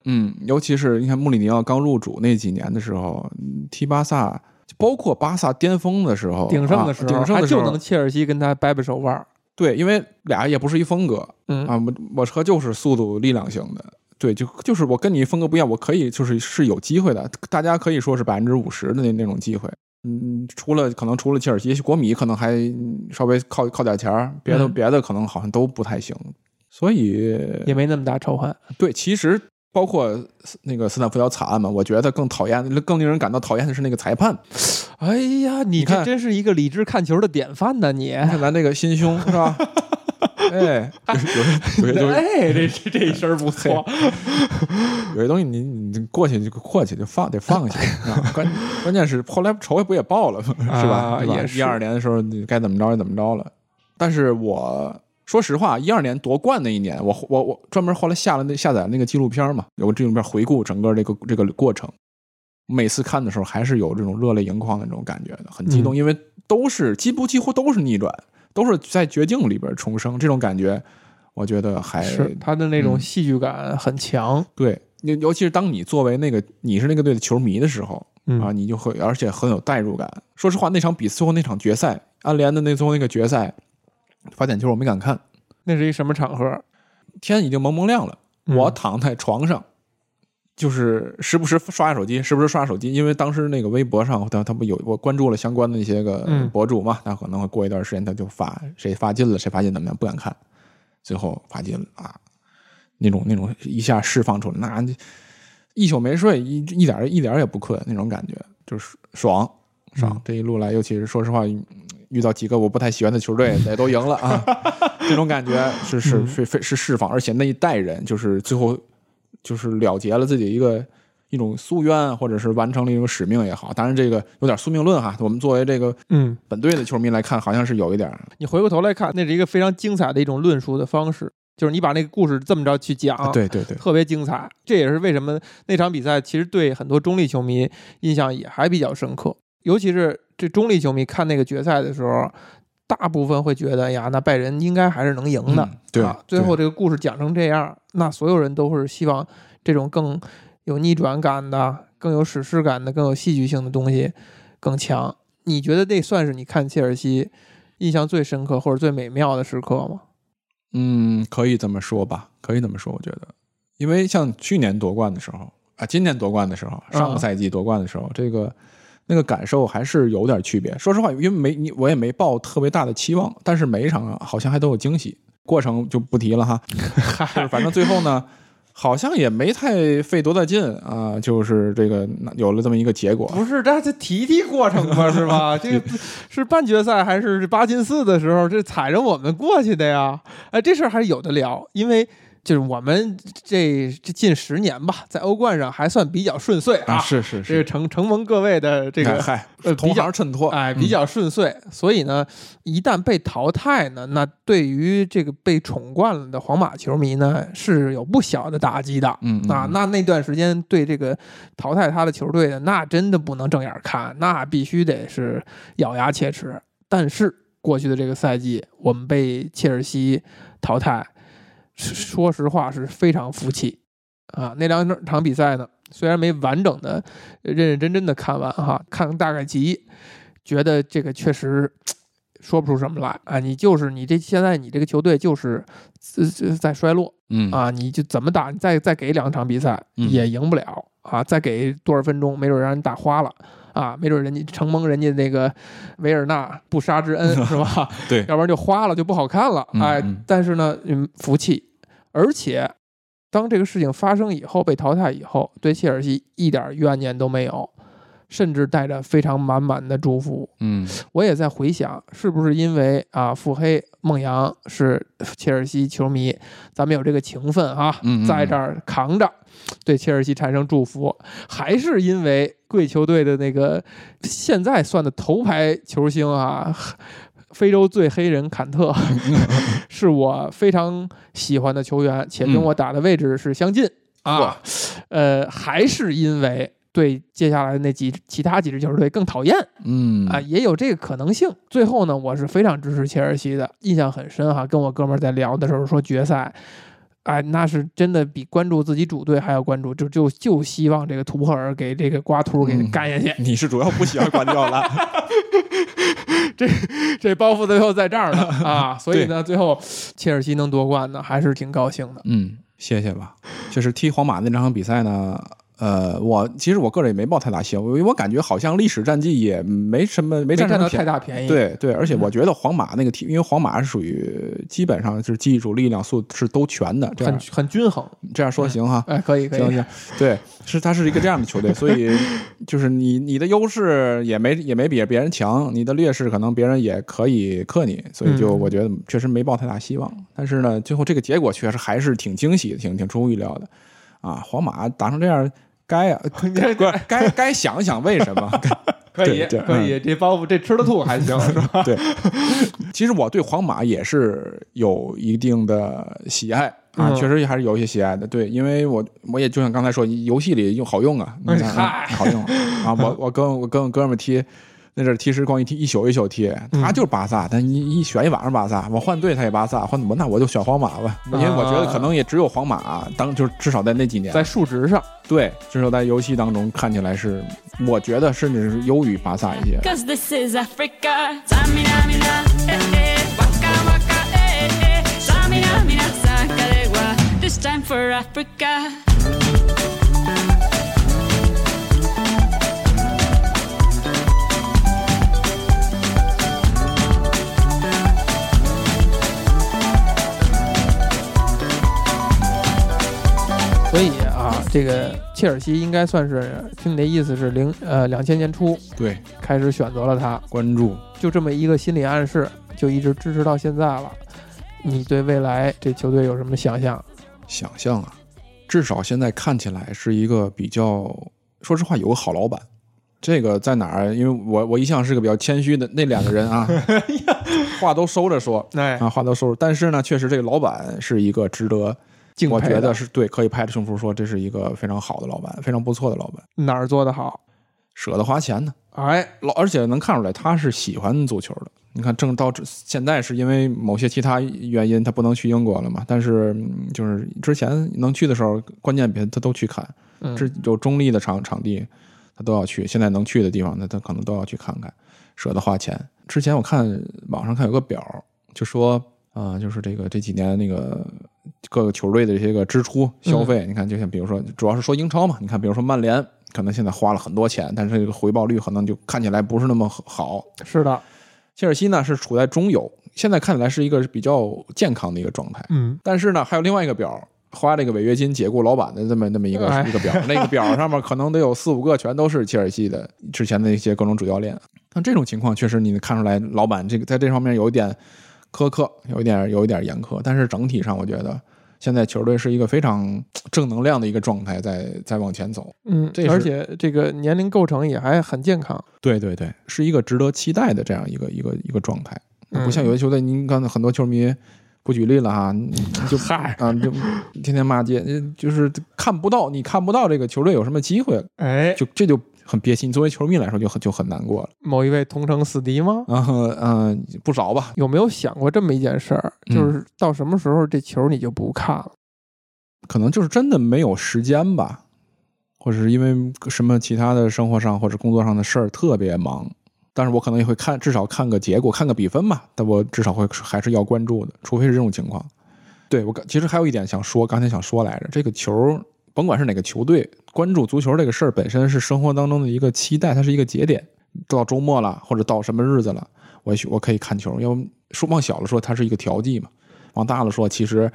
嗯，尤其是你看穆里尼奥刚入主那几年的时候，嗯踢巴萨，包括巴萨巅峰的时候，鼎盛的时候，啊鼎盛的时候还就能，切尔西跟他掰掰手腕儿。对，因为俩也不是一风格，嗯啊，我我车就是速度力量型的，对，就就是我跟你风格不一样，我可以就是是有机会的，大家可以说是百分之五十的那那种机会。嗯，除了可能除了切尔西、国米可能还稍微靠靠点钱儿，别的、嗯别的可能好像都不太行。所以也没那么大仇恨。对，其实包括那个斯坦福桥惨案嘛，我觉得更讨厌、更令人感到讨厌的是那个裁判。哎呀，你看这真是一个理智看球的典范呢，你。你看咱这个心胸是吧？哎，有有有有哎，这这这一身儿不错。有些东西你你过去就过去就放得放下 啊。关关键是后来仇也不也报了吗？是吧？对吧啊也是一二年的时候你该怎么着就怎么着了。但是我说实话，一二年夺冠那一年，我我我专门后来下了那下载那个纪录片嘛，有个纪录片回顾整个这个这个过程。每次看的时候，还是有这种热泪盈眶的那种感觉的，很激动，因为都是几乎几乎都是逆转，都是在绝境里边重生，这种感觉，我觉得还是他的那种嗯戏剧感很强。对，尤尤其是当你作为那个你是那个队的球迷的时候嗯啊，你就会而且很有代入感。说实话，那场比最后那场决赛，安联的那最后那个决赛罚点球，我没敢看，那是一什么场合？天已经蒙蒙亮了，嗯我躺在床上。就是时不时刷下手机，时不时刷手机，因为当时那个微博上，他他不有我关注了相关的那些个嗯博主嘛，他可能会过一段时间他就发谁发进了，谁发进怎么样，不敢看，最后发进了啊，那种那种一下释放出来，那一宿没睡，一一点一点也不困那种感觉，就是爽爽。嗯这一路来，尤其是说实话，遇到几个我不太喜欢的球队，也都赢了啊，这种感觉是是嗯是是是释放，而且那一代人就是最后就是了结了自己一个一种夙愿，或者是完成了一个使命也好。当然，这个有点宿命论哈。我们作为这个嗯，本队的球迷来看，好像是有一点儿你回过头来看，那是一个非常精彩的一种论述的方式，就是你把那个故事这么着去讲，啊对对对，特别精彩。这也是为什么那场比赛其实对很多中立球迷印象也还比较深刻，尤其是这中立球迷看那个决赛的时候，大部分会觉得哎呀，那拜仁应该还是能赢的。嗯对啊，最后这个故事讲成这样，那所有人都是希望这种更有逆转感的、更有史诗感的、更有戏剧性的东西更强。你觉得那算是你看切尔西印象最深刻或者最美妙的时刻吗？嗯，可以这么说吧，可以这么说，我觉得，因为像去年夺冠的时候啊，今年夺冠的时候，上个赛季夺冠的时候，这个那个感受还是有点区别。说实话，因为没你，我也没抱特别大的期望，但是每一场啊，好像还都有惊喜。过程就不提了哈，就是反正最后呢，好像也没太费多大劲啊，就是这个有了这么一个结果。不是，这这提提过程吧，是吧？这个 是半决赛还是八进四的时候，这踩着我们过去的呀？哎，这事儿还是有的聊，因为。就是我们这这近十年吧，在欧冠上还算比较顺遂啊，是是是，这个承承蒙各位的这个嗨，同行衬托，哎，比较顺遂。所以呢，一旦被淘汰呢，那对于这个被宠惯了的皇马球迷呢，是有不小的打击的。嗯啊，那那段时间对这个淘汰他的球队呢，那真的不能正眼看，那必须得是咬牙切齿。但是过去的这个赛季，我们被切尔西淘汰。说实话是非常服气啊！那两场比赛呢，虽然没完整的、认认真真的看完哈，看大概集，觉得这个确实说不出什么来啊！你就是你这现在你这个球队就是在衰落，嗯啊，你就怎么打？你再再给两场比赛也赢不了啊！再给多少分钟，没准让人打花了啊！没准人家承蒙人家那个维尔纳不杀之恩 是吧？对，要不然就花了，就不好看了。哎，但是呢，嗯，服气。而且，当这个事情发生以后，被淘汰以后，对切尔西一点怨念都没有，甚至带着非常满满的祝福。嗯，我也在回想，是不是因为啊，腹黑孟阳是切尔西球迷，咱们有这个情分啊，在这儿扛着，对切尔西产生祝福，还是因为贵球队的那个现在算的头牌球星啊？非洲最黑人坎特 是我非常喜欢的球员，且跟我打的位置是相近啊。呃，还是因为对接下来的那几其他几支球队更讨厌，嗯啊，也有这个可能性。最后呢，我是非常支持切尔西的，印象很深哈。跟我哥们儿在聊的时候说决赛，哎，那是真的比关注自己主队还要关注，就就就希望这个图赫尔给这个瓜秃给干下去。你是主要不喜欢瓜迪奥拉。这这包袱最后在这儿呢 啊，所以呢，最后切尔西能夺冠呢，还是挺高兴的。嗯，谢谢吧。就是踢皇马那两场比赛呢。呃，我其实我个人也没抱太大希望，因为我感觉好像历史战绩也没什么没占到太大便宜。对对，而且我觉得皇马那个体，因为皇马是属于基本上是技术、力量、素是都全的，很很均衡。这样说行哈？哎，可以可以。行行，对，是它是一个这样的球队，所以 就是你你的优势也没也没比别人强，你的劣势可能别人也可以克你，所以就我觉得确实没抱太大希望。但是呢，最后这个结果确实还是挺惊喜的，挺挺出乎意料的啊！皇马打成这样。该啊，该该想想为什么？可以可以，这包袱这吃了吐还行 是吧？对，其实我对皇马也是有一定的喜爱啊，确实还是有一些喜爱的。对，因为我我也就像刚才说，游戏里用好用啊，好用啊，我我跟我跟我哥们踢。那阵踢实况一踢一宿一宿踢，他就是巴萨，但一一选一晚上巴萨，我换队他也巴萨，换我那我就选皇马吧，因为我觉得可能也只有皇马当就是至少在那几年在数值上，对，至少在游戏当中看起来是，我觉得甚至是优于巴萨一些。所以啊，这个切尔西应该算是听你的意思是零呃两千年初对开始选择了他关注，就这么一个心理暗示，就一直支持到现在了。你对未来这球队有什么想象？想象啊，至少现在看起来是一个比较，说实话有个好老板。这个在哪儿？因为我我一向是个比较谦虚的那两个人啊，话都收着说，哎啊话都收着。但是呢，确实这个老板是一个值得。我觉得是对，可以拍着胸脯说这是一个非常好的老板，非常不错的老板。哪儿做的好？舍得花钱呢。哎，老而且能看出来他是喜欢足球的。你看，正到现在是因为某些其他原因他不能去英国了嘛？但是就是之前能去的时候，关键比赛他都去看。这有中立的场场地，他都要去。现在能去的地方，那他可能都要去看看。舍得花钱。之前我看网上看有个表，就说。啊、就是这个这几年那个各个球队的这些个支出消费，你看，就像比如说，主要是说英超嘛，你看，比如说曼联，可能现在花了很多钱，但是这个回报率可能就看起来不是那么好。是的，切尔西呢是处在中游，现在看起来是一个比较健康的一个状态。嗯，但是呢，还有另外一个表，花这个违约金解雇老板的这么那么一个、哎 一个表，那个表上面可能得有四五个全都是切尔西的之前的一些各种主教练。像这种情况，确实你能看出来，老板这个在这方面有一点苛刻，有一点有一点严苛。但是整体上，我觉得现在球队是一个非常正能量的一个状态，在在往前走。嗯这，而且这个年龄构成也还很健康。对对对，是一个值得期待的这样一个一个一个状态，嗯不像有些球队，您刚才很多球迷不举例了哈，你就 嗨，啊，就天天骂街，呃就是看不到，你看不到这个球队有什么机会，哎，就这就很憋气。你作为球迷来说，就很就很难过了。某一位同城死敌吗？然后，嗯、不少吧。有没有想过这么一件事儿？嗯就是到什么时候这球你就不看了？可能就是真的没有时间吧，或者是因为什么其他的生活上或者工作上的事儿特别忙。但是我可能也会看，至少看个结果，看个比分吧。但我至少会还是要关注的，除非是这种情况。对我刚其实还有一点想说，刚才想说来着，这个球甭管是哪个球队，关注足球这个事儿本身是生活当中的一个期待，它是一个节点。到周末了，或者到什么日子了，我许我可以看球。要说往小了说，它是一个调剂嘛；往大了说，其实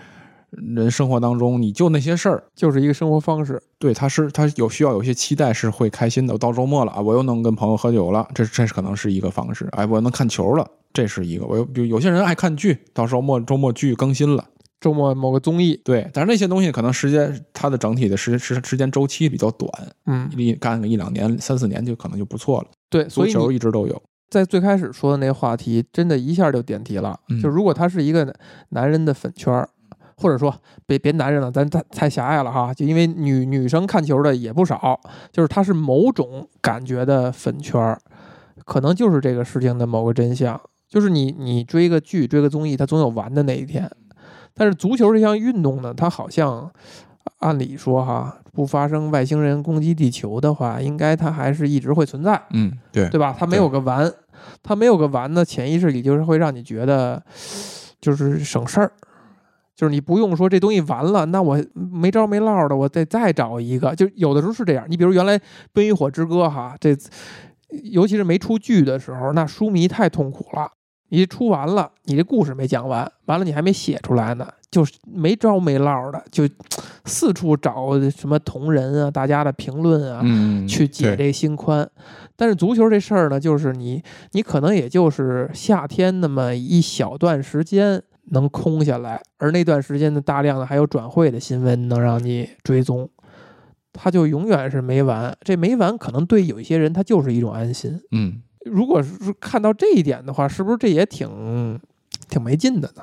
人生活当中你就那些事儿，就是一个生活方式。对，他是他有需要有些期待是会开心的。到周末了啊，我又能跟朋友喝酒了，这这是可能是一个方式。哎，我又能看球了，这是一个。我有比如有些人爱看剧，到周末周末剧更新了，周末某个综艺，对，但是那些东西可能时间它的整体的时时时间周期比较短，嗯，一干个一两年、三四年就可能就不错了。对，足球所以球一直都有，在最开始说的那个话题，真的一下就点题了。嗯就如果他是一个男人的粉圈儿，或者说别别男人了，咱太太狭隘了哈。就因为女女生看球的也不少，就是他是某种感觉的粉圈儿，可能就是这个事情的某个真相。就是你你追个剧追个综艺，它总有完的那一天。但是足球这项运动呢，它好像按理说哈，不发生外星人攻击地球的话，应该它还是一直会存在。嗯，对，对吧？它没有个完，它没有个完呢，潜意识里就是会让你觉得就是省事儿，就是你不用说这东西完了，那我没招没落的，我得再找一个。就有的时候是这样，你比如原来《冰与火之歌》哈，这尤其是没出剧的时候，那书迷太痛苦了。你出完了，你这故事没讲完，完了你还没写出来呢，就是没招没落的，就四处找什么同人啊，大家的评论啊，嗯，去解这心宽。但是足球这事儿呢，就是你你可能也就是夏天那么一小段时间能空下来，而那段时间的，大量的还有转会的新闻能让你追踪，他就永远是没完。这没完，可能对有一些人他就是一种安心。嗯，如果是看到这一点的话，是不是这也挺挺没劲的呢？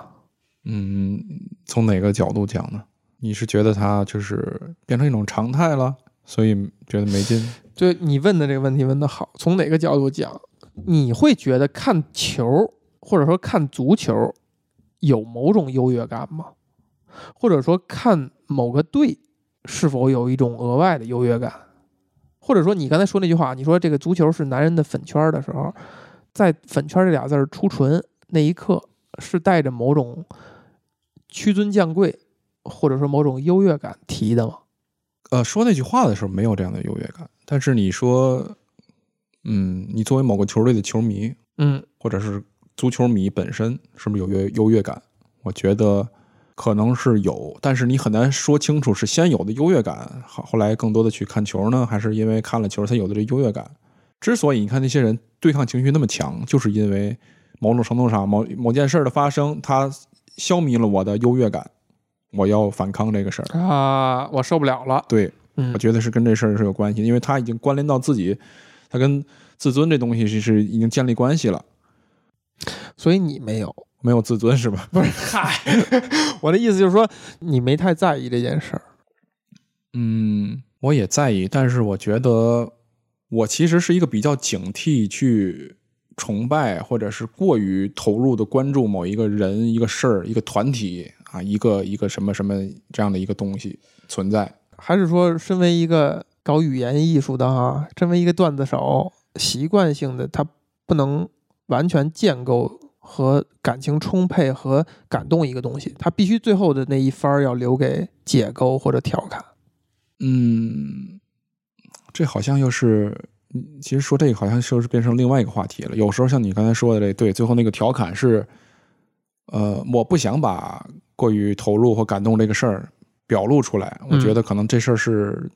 嗯，从哪个角度讲呢？你是觉得它就是变成一种常态了，所以觉得没劲？对你问的这个问题问的好，从哪个角度讲，你会觉得看球或者说看足球有某种优越感吗？或者说看某个队是否有一种额外的优越感？或者说你刚才说那句话，你说这个足球是男人的粉圈的时候，在“粉圈”这俩字儿出唇那一刻，是带着某种屈尊降贵，或者说某种优越感提的吗？呃，说那句话的时候没有这样的优越感，但是你说，嗯，你作为某个球队的球迷，嗯或者是足球迷本身，是不是有优优越感？我觉得可能是有，但是你很难说清楚是先有的优越感，后后来更多的去看球呢，还是因为看了球才有的这优越感？之所以你看那些人对抗情绪那么强，就是因为某种程度上某某件事的发生，它消弭了我的优越感，我要反抗这个事儿。啊，我受不了了。对，嗯我觉得是跟这事儿是有关系，因为他已经关联到自己，他跟自尊这东西是是已经建立关系了。所以你没有，没有自尊是吧？不是？嗨，我的意思就是说，你没太在意这件事儿。嗯，我也在意，但是我觉得我其实是一个比较警惕去崇拜或者是过于投入的关注某一个人、一个事儿、一个团体啊，一个一个什么什么这样的一个东西存在。还是说，身为一个搞语言艺术的哈，身为一个段子手，习惯性的他不能完全建构和感情充沛和感动一个东西，他必须最后的那一番儿要留给解构或者调侃。嗯，这好像又是，嗯其实说这个好像就是变成另外一个话题了。有时候像你刚才说的这，对，最后那个调侃是，呃，我不想把过于投入或感动这个事儿表露出来，我嗯觉得可能这事儿是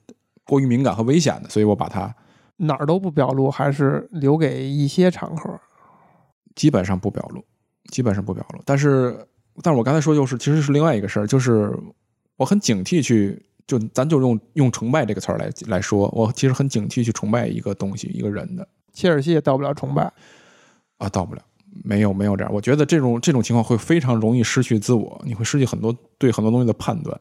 过于敏感和危险的，所以我把它哪儿都不表露，还是留给一些场合。基本上不表露，基本上不表露。但是，但是我刚才说就是其实是另外一个事儿，就是我很警惕去，就咱就用用崇拜这个词儿来来说，我其实很警惕去崇拜一个东西、一个人的切尔西也到不了崇拜，啊，到不了。没有没有这样，我觉得这种这种情况会非常容易失去自我，你会失去很多对很多东西的判断。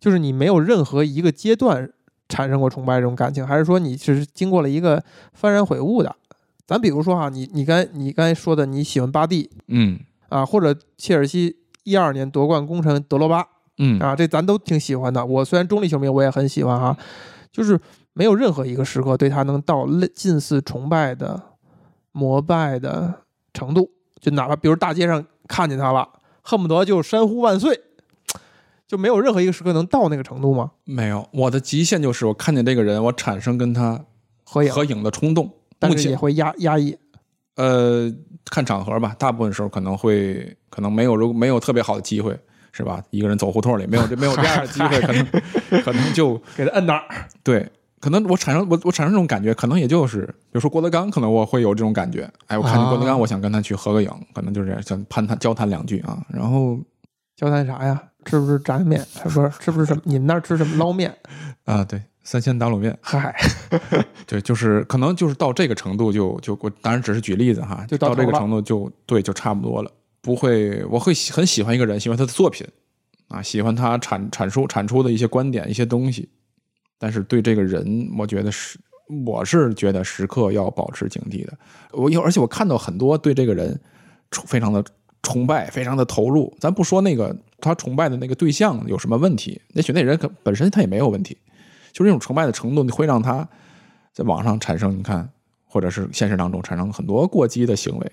就是你没有任何一个阶段产生过崇拜这种感情，还是说你只是经过了一个幡然悔悟的？咱比如说哈，你你刚你刚才说的你喜欢巴蒂嗯啊，或者切尔西一二年夺冠功臣德罗巴嗯啊，这咱都挺喜欢的。我虽然中立球迷，我也很喜欢哈，就是没有任何一个时刻对他能到类近似崇拜的膜拜的程度，就哪怕比如大街上看见他了，恨不得就山呼万岁，就没有任何一个时刻能到那个程度吗？没有，我的极限就是我看见这个人，我产生跟他合影，合影的冲动。但是也会压压抑。呃，看场合吧，大部分时候可能会可能没有，如果没有特别好的机会，是吧？一个人走胡同里，没有这没有这样的机会，可能 可能就给他摁那儿，对，可能我产生我我产生这种感觉，可能也就是，比如说郭德纲，可能我会有这种感觉，哎，我看见郭德啊纲，我想跟他去合个影，可能就是这样，想攀谈交谈两句啊，然后交谈啥呀？吃不吃炸酱面？不是，吃不吃什么？你们那儿吃什么捞面？啊，对，三鲜打卤面，嗨，对，就是可能就是到这个程度就就我当然只是举例子哈，就到到这个程度就对就差不多了，不会，我会喜很喜欢一个人，喜欢他的作品啊，喜欢他产阐述产出的一些观点一些东西，但是对这个人，我觉得是我是觉得时刻要保持警惕的。我有而且我看到很多对这个人崇非常的崇拜，非常的投入。咱不说那个他崇拜的那个对象有什么问题，也许那人可本身他也没有问题，就是这种崇拜的程度你会让他在网上产生，你看，或者是现实当中产生很多过激的行为。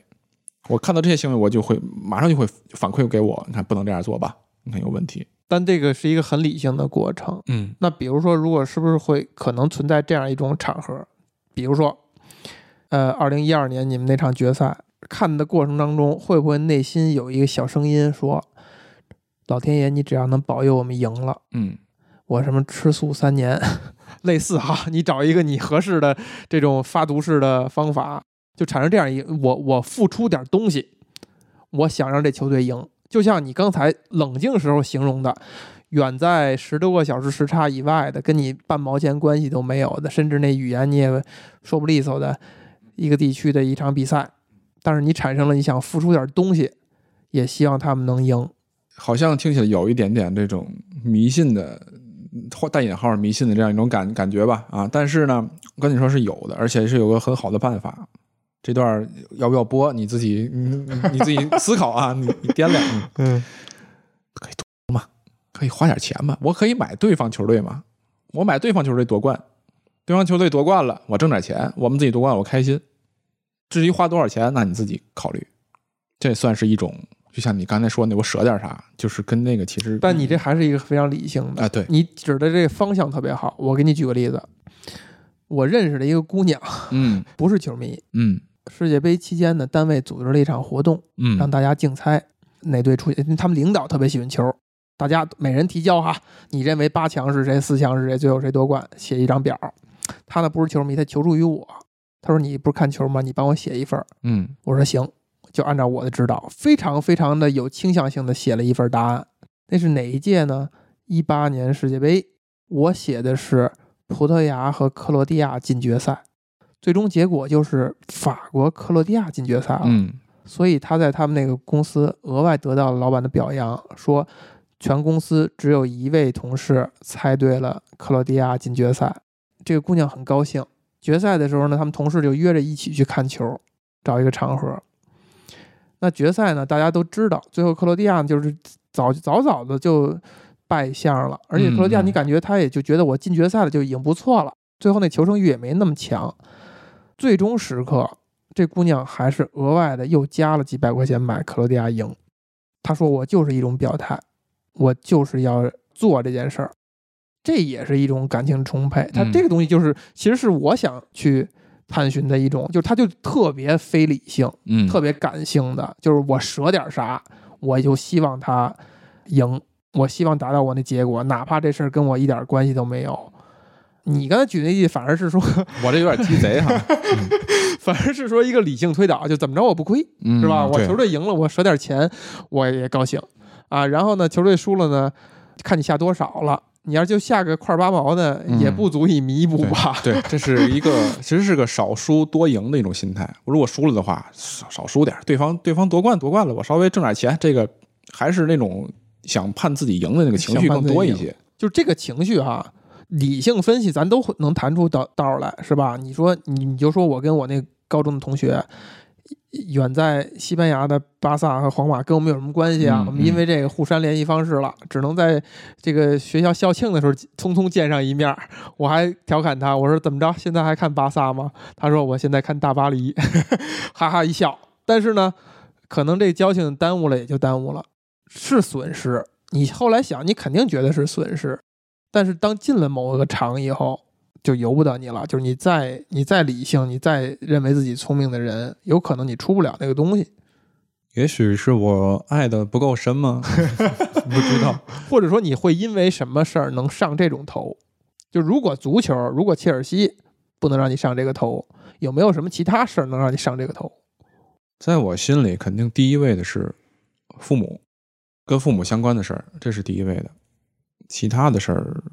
我看到这些行为，我就会马上就会反馈给我，你看不能这样做吧？你看有问题。但这个是一个很理性的过程。嗯那比如说，如果是不是会可能存在这样一种场合？比如说，呃，二零一二年你们那场决赛看的过程当中，会不会内心有一个小声音说：“老天爷，你只要能保佑我们赢了，嗯我什么吃素三年，类似哈，你找一个你合适的这种发毒誓的方法，就产生这样一我我付出点东西，我想让这球队赢，就像你刚才冷静时候形容的，远在十多个小时时差以外的，跟你半毛钱关系都没有的，甚至那语言你也说不利索的一个地区的一场比赛，但是你产生了你想付出点东西，也希望他们能赢。好像听起来有一点点这种迷信的，带引号迷信的这样一种感感觉吧啊！但是呢，我跟你说是有的，而且是有个很好的办法。这段要不要播？你自己你你你自己思考啊，你你掂量，嗯可以赌嘛，可以花点钱嘛？我可以买对方球队嘛？我买对方球队夺冠，对方球队夺冠了，我挣点钱，我们自己夺冠我开心。至于花多少钱，那你自己考虑。这算是一种，就像你刚才说那，我舍点啥，就是跟那个其实，但你这还是一个非常理性的。啊，对，你指的这个方向特别好。我给你举个例子，我认识的一个姑娘，嗯不是球迷，嗯世界杯期间呢，单位组织了一场活动，嗯，让大家竞猜哪队出去。他们领导特别喜欢球，大家每人提交哈，你认为八强是谁，四强是谁，最后谁夺冠，写一张表。他呢不是球迷，他求助于我。他说：“你不是看球吗？你帮我写一份儿。嗯”我说：“行。”就按照我的指导，非常非常的有倾向性的写了一份答案。那是哪一届呢？一八年世界杯，我写的是葡萄牙和克罗地亚进决赛，最终结果就是法国克罗地亚进决赛了。嗯所以他在他们那个公司额外得到了老板的表扬，说全公司只有一位同事猜对了克罗地亚进决赛。这个姑娘很高兴。决赛的时候呢，他们同事就约着一起去看球，找一个场合。那决赛呢，大家都知道，最后克罗地亚就是早早早的就败相了，而且克罗地亚你感觉他也就觉得我进决赛了就已经不错了，最后那求胜欲也没那么强。最终时刻，这姑娘还是额外的又加了几百块钱买克罗地亚赢。她说我就是一种表态，我就是要做这件事儿，这也是一种感情充沛。她嗯这个东西就是，其实是我想去探寻的一种，就是他就特别非理性，嗯，特别感性的，就是我舍点啥，我就希望他赢，我希望达到我那结果，哪怕这事儿跟我一点关系都没有。你刚才举那例，反而是说，我这有点鸡贼哈，反而是说一个理性推导，就怎么着我不亏，嗯是吧？我球队赢了，我舍点钱，我也高兴啊。然后呢，球队输了呢，看你下多少了。你要就下个块八毛的，嗯也不足以弥补吧？对，这是一个 其实是个少输多赢的一种心态。如果输了的话，少少输点儿，对方对方夺冠夺冠了，我稍微挣点钱，这个还是那种想盼自己赢的那个情绪更多一些。就这个情绪哈，理性分析咱都能谈出道道儿来，是吧？你说你你就说我跟我那高中的同学，远在西班牙的巴萨和皇马跟我们有什么关系啊？嗯我们因为这个互删联系方式了，只能在这个学校校庆的时候匆匆见上一面儿。我还调侃他，我说怎么着？现在还看巴萨吗？他说我现在看大巴黎，哈哈一笑。但是呢，可能这交情耽误了也就耽误了，是损失。你后来想，你肯定觉得是损失，但是当进了某个场以后，就由不得你了。就是你再你再理性，你再认为自己聪明的人，有可能你出不了那个东西，也许是我爱的不够深吗？不知道。或者说你会因为什么事儿能上这种头？就如果足球，如果切尔西不能让你上这个头，有没有什么其他事儿能让你上这个头？在我心里，肯定第一位的是父母，跟父母相关的事儿，这是第一位的。其他的事儿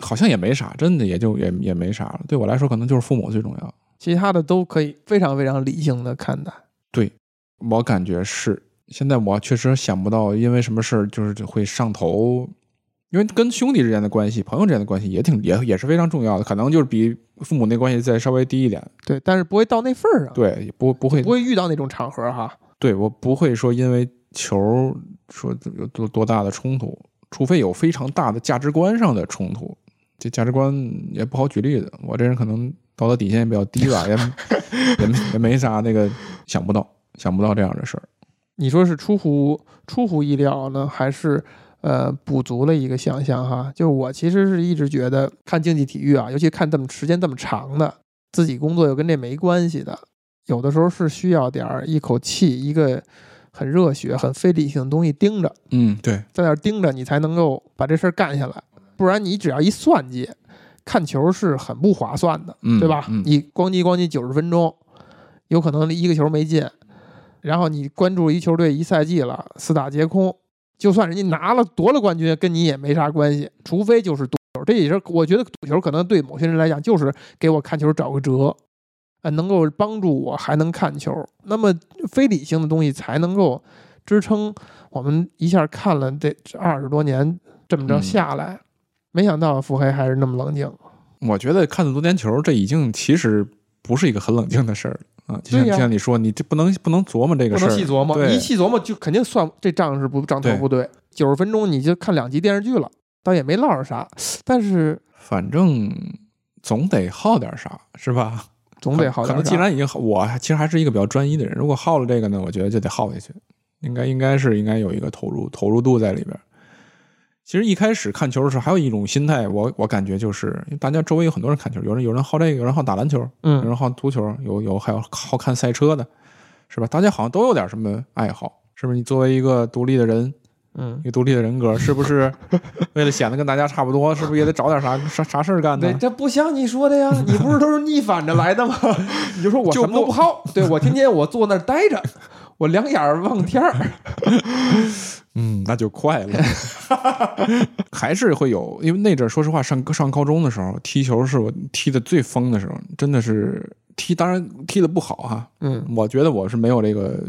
好像也没啥，真的也就也也没啥了。对我来说，可能就是父母最重要。其他的都可以非常非常理性的看待。对我感觉是，现在我确实想不到因为什么事儿就是会上头，因为跟兄弟之间的关系、朋友之间的关系也挺也也是非常重要的，可能就是比父母那关系再稍微低一点。对，但是不会到那份儿上，对，也不不会不会遇到那种场合哈。对我不会说因为球说有多多大的冲突，除非有非常大的价值观上的冲突。这价值观也不好举例子，我这人可能道德底线也比较低吧，也 也没也没啥那个想不到想不到这样的事儿。你说是出乎出乎意料呢，还是呃补足了一个想象哈？就是我其实是一直觉得看竞技体育啊，尤其看这么时间这么长的，自己工作又跟这没关系的，有的时候是需要点儿一口气，一个很热血、很非理性的东西盯着，嗯，对，在那儿盯着，你才能够把这事儿干下来。不然你只要一算计，看球是很不划算的，嗯对吧？嗯你咣叽咣叽九十分钟，有可能一个球没进，然后你关注一球队一赛季了，四大皆空，就算人家拿了夺了冠军，跟你也没啥关系，除非就是赌球。这也是我觉得赌球可能对某些人来讲，就是给我看球找个辙，呃，能够帮助我还能看球。那么非理性的东西才能够支撑我们一下看了这二十多年这么着嗯下来。没想到腹黑还是那么冷静，我觉得看这么多年球，这已经其实不是一个很冷静的事儿了啊。就像就像你说，你这不能不能琢磨这个不事儿，不能细琢磨，对一细琢磨就肯定算这账是不账头不对。九十分钟你就看两集电视剧了，倒也没落着啥，但是反正总得耗点啥，是吧？总得好可能。既然已经耗，我其实还是一个比较专一的人。如果耗了这个呢，我觉得就得耗下去，应该应该是应该有一个投入投入度在里边。其实一开始看球的时候，还有一种心态，我我感觉就是，因为大家周围有很多人看球，有人有人好这个，有人好打篮球，有嗯，人好足球，有有还有好看赛车的，是吧？大家好像都有点什么爱好，是不是？你作为一个独立的人，嗯一，个独立的人格，是不是 为了显得跟大家差不多，是不是也得找点啥啥啥事儿干对，这不像你说的呀，你不是都是逆反着来的吗？你就说我就什么都不不好，对我天天我坐那儿待着，我两眼儿望天儿，嗯，那就快了。还是会有，因为那阵儿说实话，上上高中的时候踢球是我踢的最疯的时候，真的是踢，当然踢的不好哈。嗯我觉得我是没有这个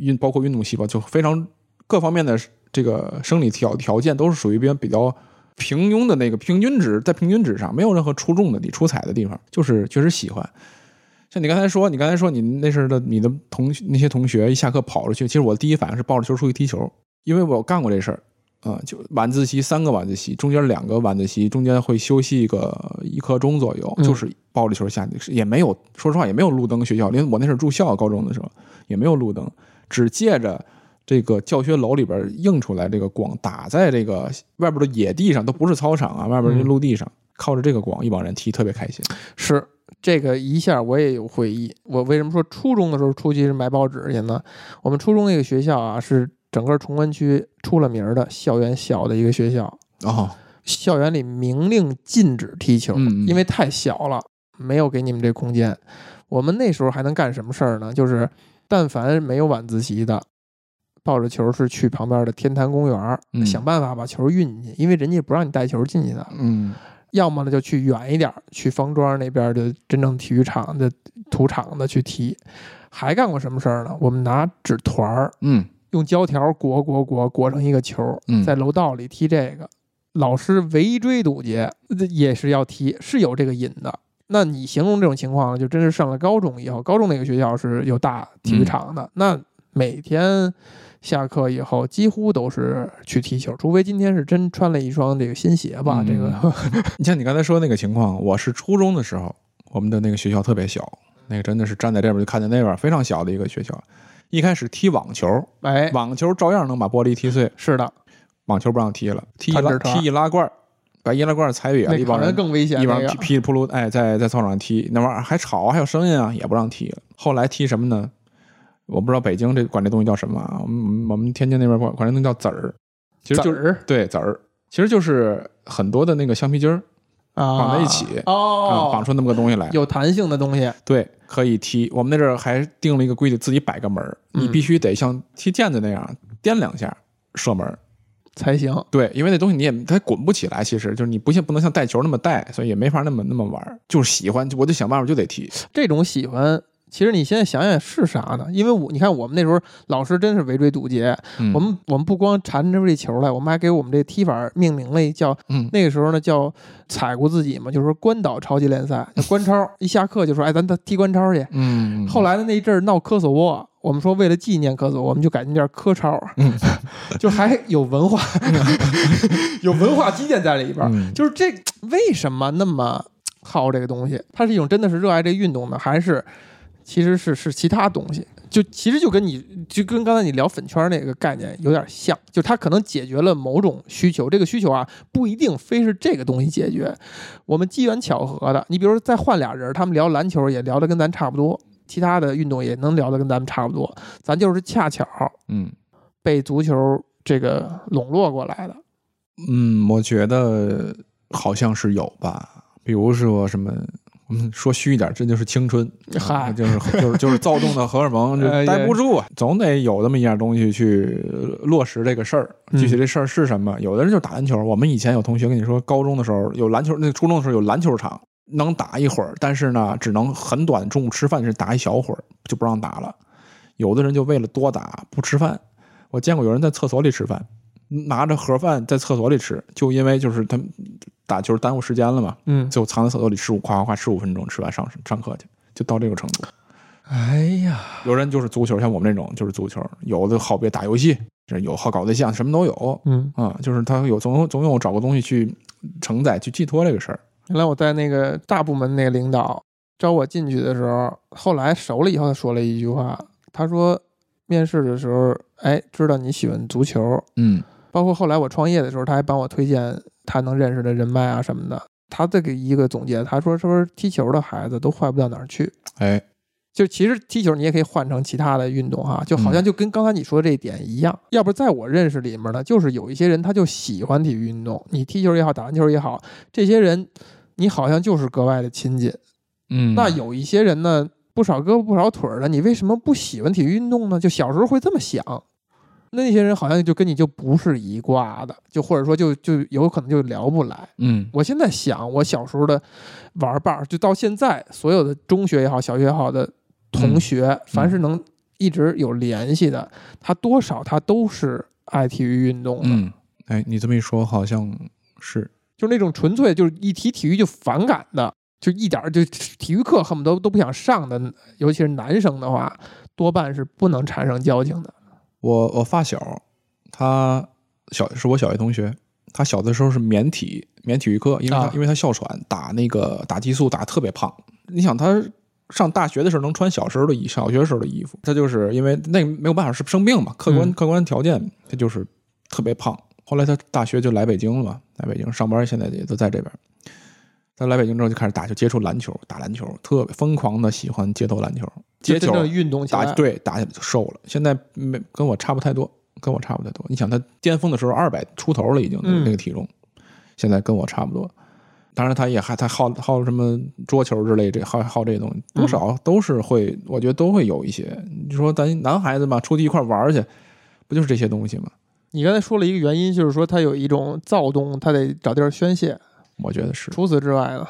运，包括运动细胞，就非常各方面的这个生理条条件都是属于比较比较平庸的那个平均值，在平均值上没有任何出众的地出彩的地方，就是确实喜欢。像你刚才说，你刚才说你那时候的你的同那些同学一下课跑出去，其实我第一反应是抱着球出去踢球，因为我干过这事儿。啊、就晚自习三个晚自习，中间两个晚自习中间会休息个一刻钟左右，嗯就是抱着球下去，也没有说实话也没有路灯，学校因为我那是住校高中的时候也没有路灯，只借着。这个教学楼里边映出来这个光，打在这个外边的野地上，都不是操场啊，外边的嗯陆地上，靠着这个光，一帮人踢，特别开心。是这个一下我也有回忆。我为什么说初中的时候出去是买报纸去呢？我们初中那个学校啊，是整个崇文区出了名的校园小的一个学校，哦，校园里明令禁止踢球，嗯嗯因为太小了，没有给你们这空间。我们那时候还能干什么事儿呢？就是但凡没有晚自习的，抱着球是去旁边的天坛公园想办法把球运进去，因为人家不让你带球进去的。嗯要么呢就去远一点儿，去方庄那边的真正体育场的土场子去踢。还干过什么事儿呢？我们拿纸团儿，嗯用胶条裹裹裹裹成一个球，嗯在楼道里踢这个。老师围追堵截，也是要踢，是有这个瘾的。那你形容这种情况，就真是上了高中以后，高中那个学校是有大体育场的，那每天下课以后几乎都是去踢球，除非今天是真穿了一双这个新鞋吧，嗯这个你像你刚才说那个情况，我是初中的时候，我们的那个学校特别小，那个真的是站在这边就看见那边，非常小的一个学校。一开始踢网球，哎，网球照样能把玻璃踢碎，是的，网球不让踢了，踢易拉踢易拉罐儿，把易拉罐儿踩瘪了，一帮人更危险。一帮噼噼里扑噜，哎，在在操场上踢，那玩意儿还吵，还有声音啊，也不让踢了。后来踢什么呢？我不知道北京这管这东西叫什么啊？我们我们天津那边管管这东西叫籽儿，其实就是对籽儿，其实就是很多的那个橡皮筋儿啊绑在一起啊，哦，绑出那么个东西来。有弹性的东西，对，可以踢。我们那阵儿还定了一个规矩，自己摆个门儿，你嗯必须得像踢毽子那样颠两下射门儿。才行。对，因为那东西你也它滚不起来，其实就是你不像不能像带球那么带，所以也没法那么那么玩儿。就是喜欢，我就想办法就得踢。这种喜欢，其实你现在想想是啥呢？因为我你看我们那时候老师真是围追堵截，嗯我们我们不光缠着这球来，我们还给我们这踢法命名了一叫嗯那个时候呢叫踩过自己嘛，就是说关岛超级联赛，叫关超，一下课就说哎咱踢关超去。嗯，后来的那一阵儿闹科索沃，我们说为了纪念科索沃，我们就改名叫科超，嗯 就还有文化，有文化积淀在里边儿。嗯就是这为什么那么好这个东西？它是一种真的是热爱这个运动呢，还是其实是是其他东西？就其实就跟你就跟刚才你聊粉圈那个概念有点像，就它可能解决了某种需求，这个需求啊不一定非是这个东西解决，我们机缘巧合的。你比如说再换俩人，他们聊篮球也聊得跟咱差不多，其他的运动也能聊得跟咱们差不多，咱就是恰巧嗯被足球这个笼络过来的。嗯，我觉得好像是有吧。比如说什么，我们说虚一点，这就是青春，就是 就是就是躁动的荷尔蒙，就哎待不住啊，总得有这么一样东西去落实这个事儿。嗯具体这事儿是什么？有的人就打篮球。我们以前有同学跟你说，高中的时候有篮球，那初中的时候有篮球场，能打一会儿，但是呢，只能很短，中午吃饭是打一小会儿，就不让打了。有的人就为了多打不吃饭，我见过有人在厕所里吃饭，拿着盒饭在厕所里吃，就因为就是他们打球耽误时间了嘛，嗯，就藏在厕所里十五，夸夸夸十五分钟，吃完上上课去，就到这个程度。哎呀，有人就是足球，像我们这种就是足球，有的好别打游戏，这有好搞对象，什么都有嗯。啊、就是他有总有总有找个东西去承载、去寄托这个事儿。原来我在那个大部门那个领导招我进去的时候，后来熟了以后，他说了一句话，他说面试的时候，哎，知道你喜欢足球，嗯包括后来我创业的时候，他还帮我推荐他能认识的人脉啊什么的。他这个一个总结，他说说踢球的孩子都坏不到哪儿去。哎，就其实踢球你也可以换成其他的运动哈，就好像就跟刚才你说的这一点一样。要不在我认识里面呢，就是有一些人他就喜欢体育运动，你踢球也好，打篮球也好，这些人你好像就是格外的亲近。嗯，那有一些人呢，不少胳膊不少腿儿的，你为什么不喜欢体育运动呢？就小时候会这么想。那些人好像就跟你就不是一挂的，就或者说就就有可能就聊不来。嗯我现在想，我小时候的玩伴儿，就到现在，所有的中学也好，小学也好的同学，凡是能一直有联系的，他多少他都是爱体育运动的，嗯，哎，你这么一说，好像是就那种纯粹就是一提体育就反感的，就一点儿就体育课恨不得都不想上的，尤其是男生的话，多半是不能产生交情的。我我发小，他小是我小学同学，他小的时候是免体免体育课，因为他、啊因为他哮喘打那个打激素打特别胖。你想他上大学的时候能穿小时候的衣，小学时候的衣服，他就是因为那没有办法是生病嘛，客观、嗯客观条件，他就是特别胖。后来他大学就来北京了嘛，来北京上班，现在也都在这边。他来北京之后就开始打，就接触篮球，打篮球，特别疯狂的喜欢街头篮球，街球就真正运动起来，打对打起来就瘦了。现在没跟我差不太多，跟我差不太多。你想他巅峰的时候二百出头了，已经那个嗯那个体重，现在跟我差不多。当然，他也还他好好什么桌球之类这好好这些东西，多少都是会，我觉得都会有一些。你说咱男孩子嘛，出去一块玩去，不就是这些东西吗？你刚才说了一个原因，就是说他有一种躁动，他得找地儿宣泄。我觉得是，除此之外呢，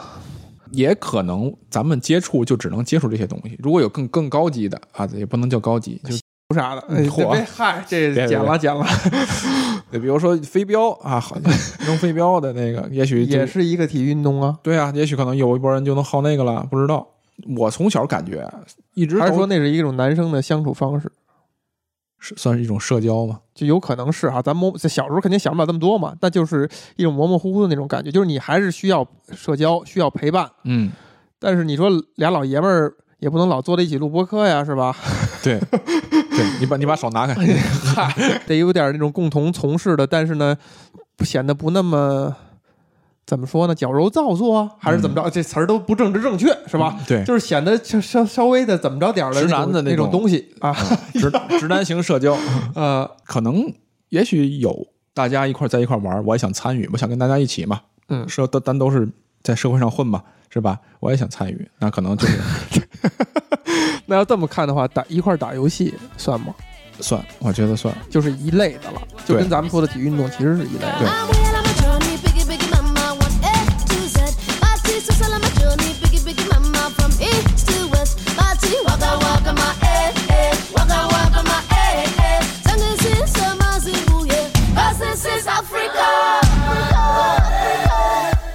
也可能咱们接触就只能接触这些东西。如果有更更高级的啊，也不能叫高级，就不啥的，哎嚯别嗨，这剪了剪了，对比如说飞镖啊，好像扔飞镖的那个，也许也是一个体育运动啊。对啊，也许可能有一波人就能好那个了，不知道。我从小感觉一直都还是说那是一种男生的相处方式？是算是一种社交嘛？就有可能是哈，咱模在小时候肯定想不了这么多嘛，但就是一种模模糊糊的那种感觉，就是你还是需要社交，需要陪伴，嗯，但是你说俩老爷们儿也不能老坐在一起录播客呀，是吧？对，对你把你把手拿开，得有点那种共同从事的，但是呢，显得不那么怎么说呢，矫揉造作啊，还是怎么着？这词儿都不政治正确，是吧？对，就是显得就稍稍微的怎么着点儿的男的那种种东西啊，直 直男型社交，呃，可能也许有大家一块儿在一块儿玩儿，我也想参与，我想跟大家一起嘛，嗯社都咱都是在社会上混嘛，是吧？我也想参与，那可能就是 那要这么看的话，打一块儿打游戏算吗？算，我觉得算，就是一类的了，就跟咱们说的体育运动其实是一类的。I'm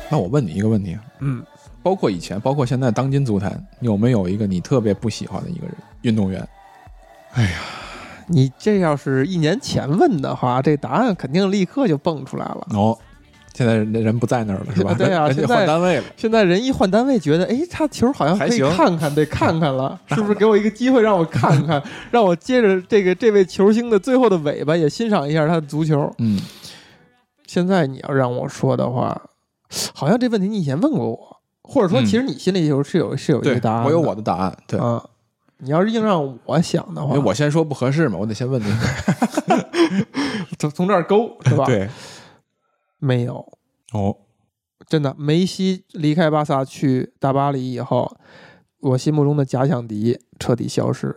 那我问你一个问题啊，嗯，包括以前，包括现在，当今足坛有没有一个你特别不喜欢的一个人运动员？哎呀你这要是一年前问的话，这答案肯定立刻就蹦出来了。哦，现在人人不在那儿了，是吧？对啊人家现在换单位了。现在人一换单位，觉得哎，他球好像可以看看，得看看了，是不是给我一个机会让我看看，让我接着这个这位球星的最后的尾巴也欣赏一下他的足球？嗯，现在你要让我说的话，好像这问题你以前问过我，或者说嗯其实你心里有是有是有一个答案，我有我的答案。对，啊。你要是硬让我想的话，因为我先说不合适嘛，我得先问你。从从这儿勾是吧？，对，没有，哦，真的，梅西离开巴萨去大巴黎以后，我心目中的假想敌彻底消失。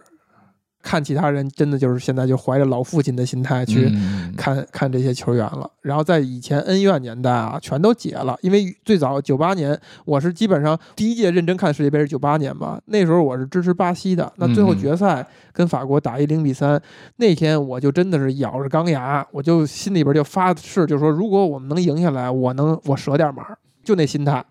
看其他人，真的就是现在就怀着老父亲的心态去嗯看、看这些球员了。然后在以前恩怨年代啊，全都解了，因为最早九八年，我是基本上第一届认真看世界杯是九八年吧，那时候我是支持巴西的。那最后嗯决赛跟法国打一零比三，那天我就真的是咬着钢牙，我就心里边就发誓，就说如果我们能赢下来，我能我舍点码儿，就那心态。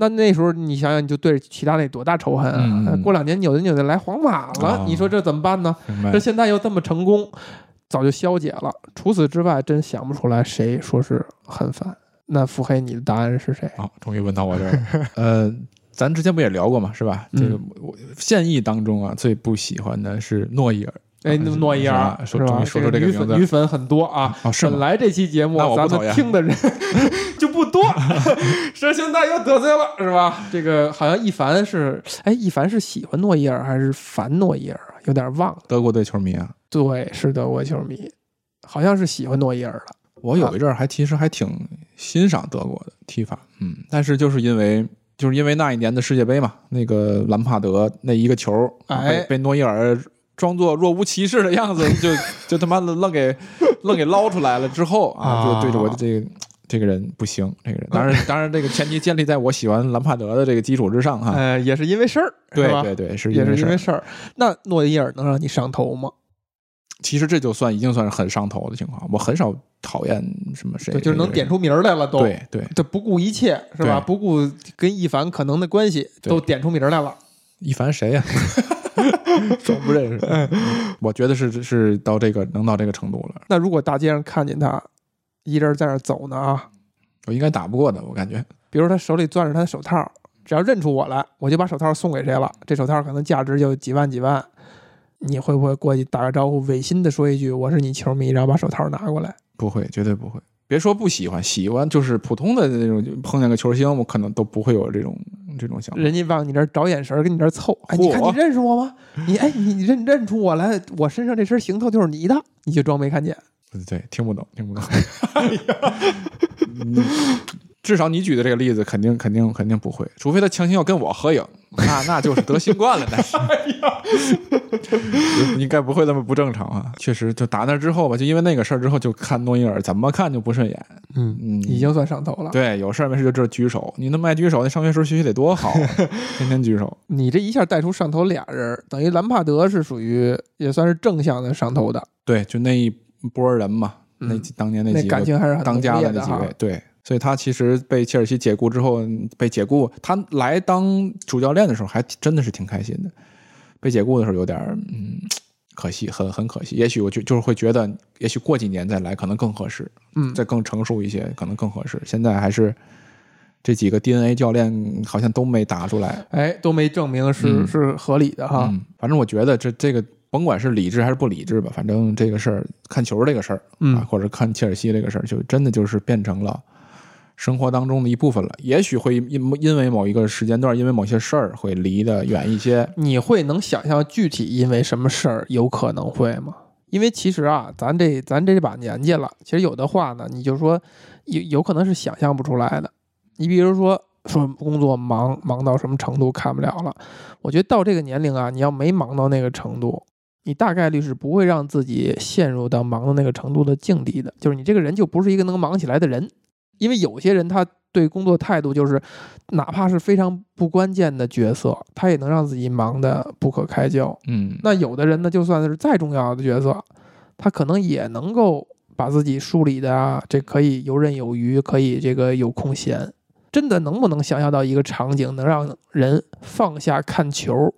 那那时候你想想，你就对着齐达内多大仇恨啊！过两年扭着扭着来皇马了，哦你说这怎么办呢？这。现在又这么成功，早就消解了。除此之外，真想不出来谁说是很烦。那腹黑，你的答案是谁？好，终于问到我这儿了。呃，咱之前不也聊过嘛，是吧？这个嗯我现役当中啊，最不喜欢的是诺伊尔。哎，那诺伊尔是吧说说出这个女粉女粉很多啊。哦，是？本来这期节目咱们听的人 就不多，说现在又得罪了，是吧？这个好像一凡是，哎，一凡是喜欢诺伊尔还是烦诺伊尔啊？有点忘了。德国队球迷啊，对，是德国球迷，好像是喜欢诺伊尔的。我有一阵儿还其实还挺欣赏德国的踢法，嗯，但是就是因为就是因为那一年的世界杯嘛，那个兰帕德那一个球，哎被被诺伊尔装作若无其事的样子，就就他妈的愣给愣给捞出来了之后啊，啊就对着我的这个这个人不行，这个人当然当然这个前提建立在我喜欢兰帕德的这个基础之上哈，呃，也是因为事儿，对对对，是也是因为事儿。那诺伊尔能让你上头吗？其实这就算已经算是很上头的情况，我很少讨厌什么谁，对，就是能点出名来了都。，对对。这不顾一切是吧？不顾跟一凡可能的关系，都点出名来了。一凡谁呀、装不认识。我觉得是是到这个能到这个程度了。那如果大街上看见他，一人在那走呢啊，我应该打不过的，我感觉。比如他手里攥着他的手套，只要认出我来，我就把手套送给谁了，这手套可能价值就几万几万，你会不会过去打个招呼，违心的说一句我是你球迷，然后把手套拿过来？不会，绝对不会。别说不喜欢，喜欢就是普通的那种，碰见个球星，我可能都不会有这种这种想法。人家往你这儿找眼神儿，跟你这儿凑，哎，你看你认识我吗？你哎，你认认出我来，我身上这身行头就是你的，你就装没看见。对对，听不懂，听不懂。嗯至少你举的这个例子，肯定肯定肯定不会，除非他强行要跟我合影，那那就是得新冠了。那是，应该不会那么不正常啊。确实，就打那之后吧，就因为那个事儿之后，就看诺伊尔怎么看就不顺眼。嗯嗯，已经算上头了。对，有事儿没事就这举手。你那么爱举手，那上学时候学习得多好啊，天天举手。你这一下带出上头俩人，等于兰帕德是属于也算是正向的上头的，对，就那一波人嘛，嗯那几当年那那几个感情还是很当家的那几位，对，所以他其实被切尔西解雇之后，被解雇，他来当主教练的时候还真的是挺开心的，被解雇的时候有点儿嗯可惜，很很可惜。也许我就就是会觉得，也许过几年再来可能更合适，嗯，再更成熟一些，可能更合适。现在还是这几个 DNA 教练好像都没打出来，哎，都没证明是、嗯是合理的哈。嗯，反正我觉得这这个甭管是理智还是不理智吧，反正这个事儿看球这个事儿。嗯啊，或者看切尔西这个事儿，就真的就是变成了生活当中的一部分了。也许会因因为某一个时间段，因为某些事儿会离得远一些。你会能想象具体因为什么事儿有可能会吗？因为其实啊，咱这咱这把年纪了，其实有的话呢，你就说有有可能是想象不出来的。你比如说说工作忙忙到什么程度看不了了，我觉得到这个年龄啊，你要没忙到那个程度，你大概率是不会让自己陷入到忙到那个程度的境地的。就是你这个人就不是一个能忙起来的人，因为有些人他对工作态度就是，哪怕是非常不关键的角色，他也能让自己忙得不可开交。嗯，那有的人呢，就算是再重要的角色，他可能也能够把自己梳理的啊，这可以游刃有余，可以这个有空闲。真的能不能想象到一个场景，能让人放下看球？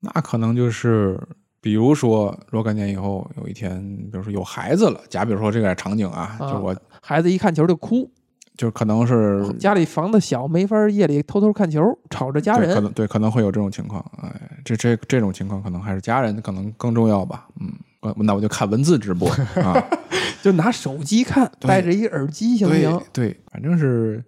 那可能就是，比如说若干年以后，有一天，比如说有孩子了，假比如说这个场景啊，啊就我孩子一看球就哭，就可能是家里房子小，没法夜里偷偷看球，吵着家人，可人。能对，可能会有这种情况。哎，这这这种情况可能还是家人可能更重要吧。嗯，呃那我就看文字直播 啊。就拿手机看，戴着一耳机行不行？对对，反正是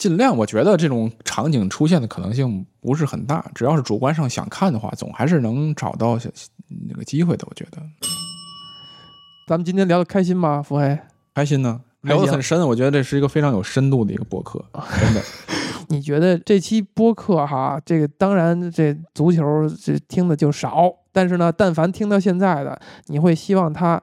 尽量。我觉得这种场景出现的可能性不是很大，只要是主观上想看的话，总还是能找到那个机会的。我觉得咱们今天聊的开心吗？福黑，开心呢，聊得很深。我觉得这是一个非常有深度的一个博客，真的。你觉得这期播客哈，这个当然这足球这听的就少，但是呢，但凡听到现在的，你会希望他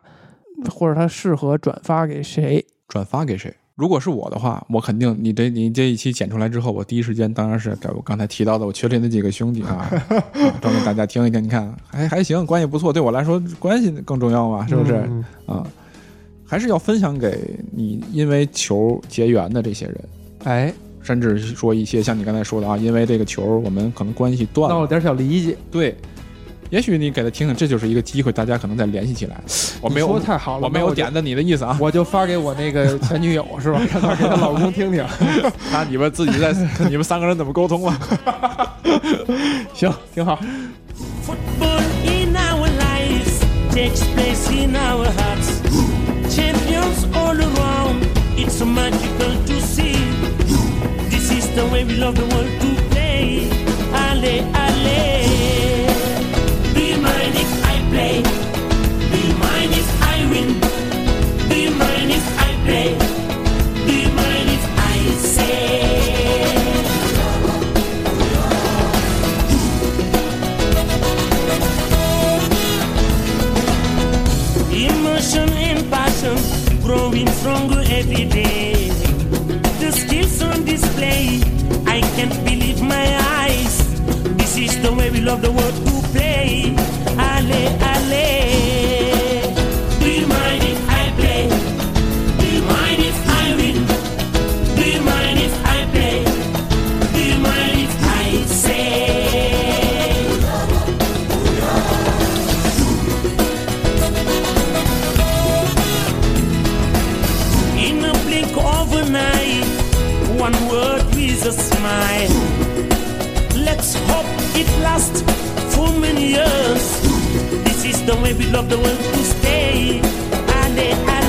或者他适合转发给谁？转发给谁？如果是我的话，我肯定你这你这一期剪出来之后，我第一时间当然是给我刚才提到的我群里那几个兄弟啊，啊专门大家听一听，你看还还行，关系不错，对我来说关系更重要嘛，是不是？嗯啊，还是要分享给你因为球结缘的这些人，哎，甚至是说一些像你刚才说的啊，因为这个球我们可能关系断了，闹了点小理解。对，也许你给他听听，这就是一个机会，大家可能再联系起来。我没有说太好了，我没有点的你的意思啊，我就发给我那个前女友是吧？让她给她老公听听。那你们自己在你们三个人怎么沟通了？行，挺好。Football in our lives takes place in our hearts. Champions all around, it's so magical to see. This is the way we love the world to play. Ale, ale. Growing stronger every day. The skills on display, I can't believe my eyes. This is the way we love the world to play. Ale, ale. For many years. This is the way we love the world to stay. Ale, ale.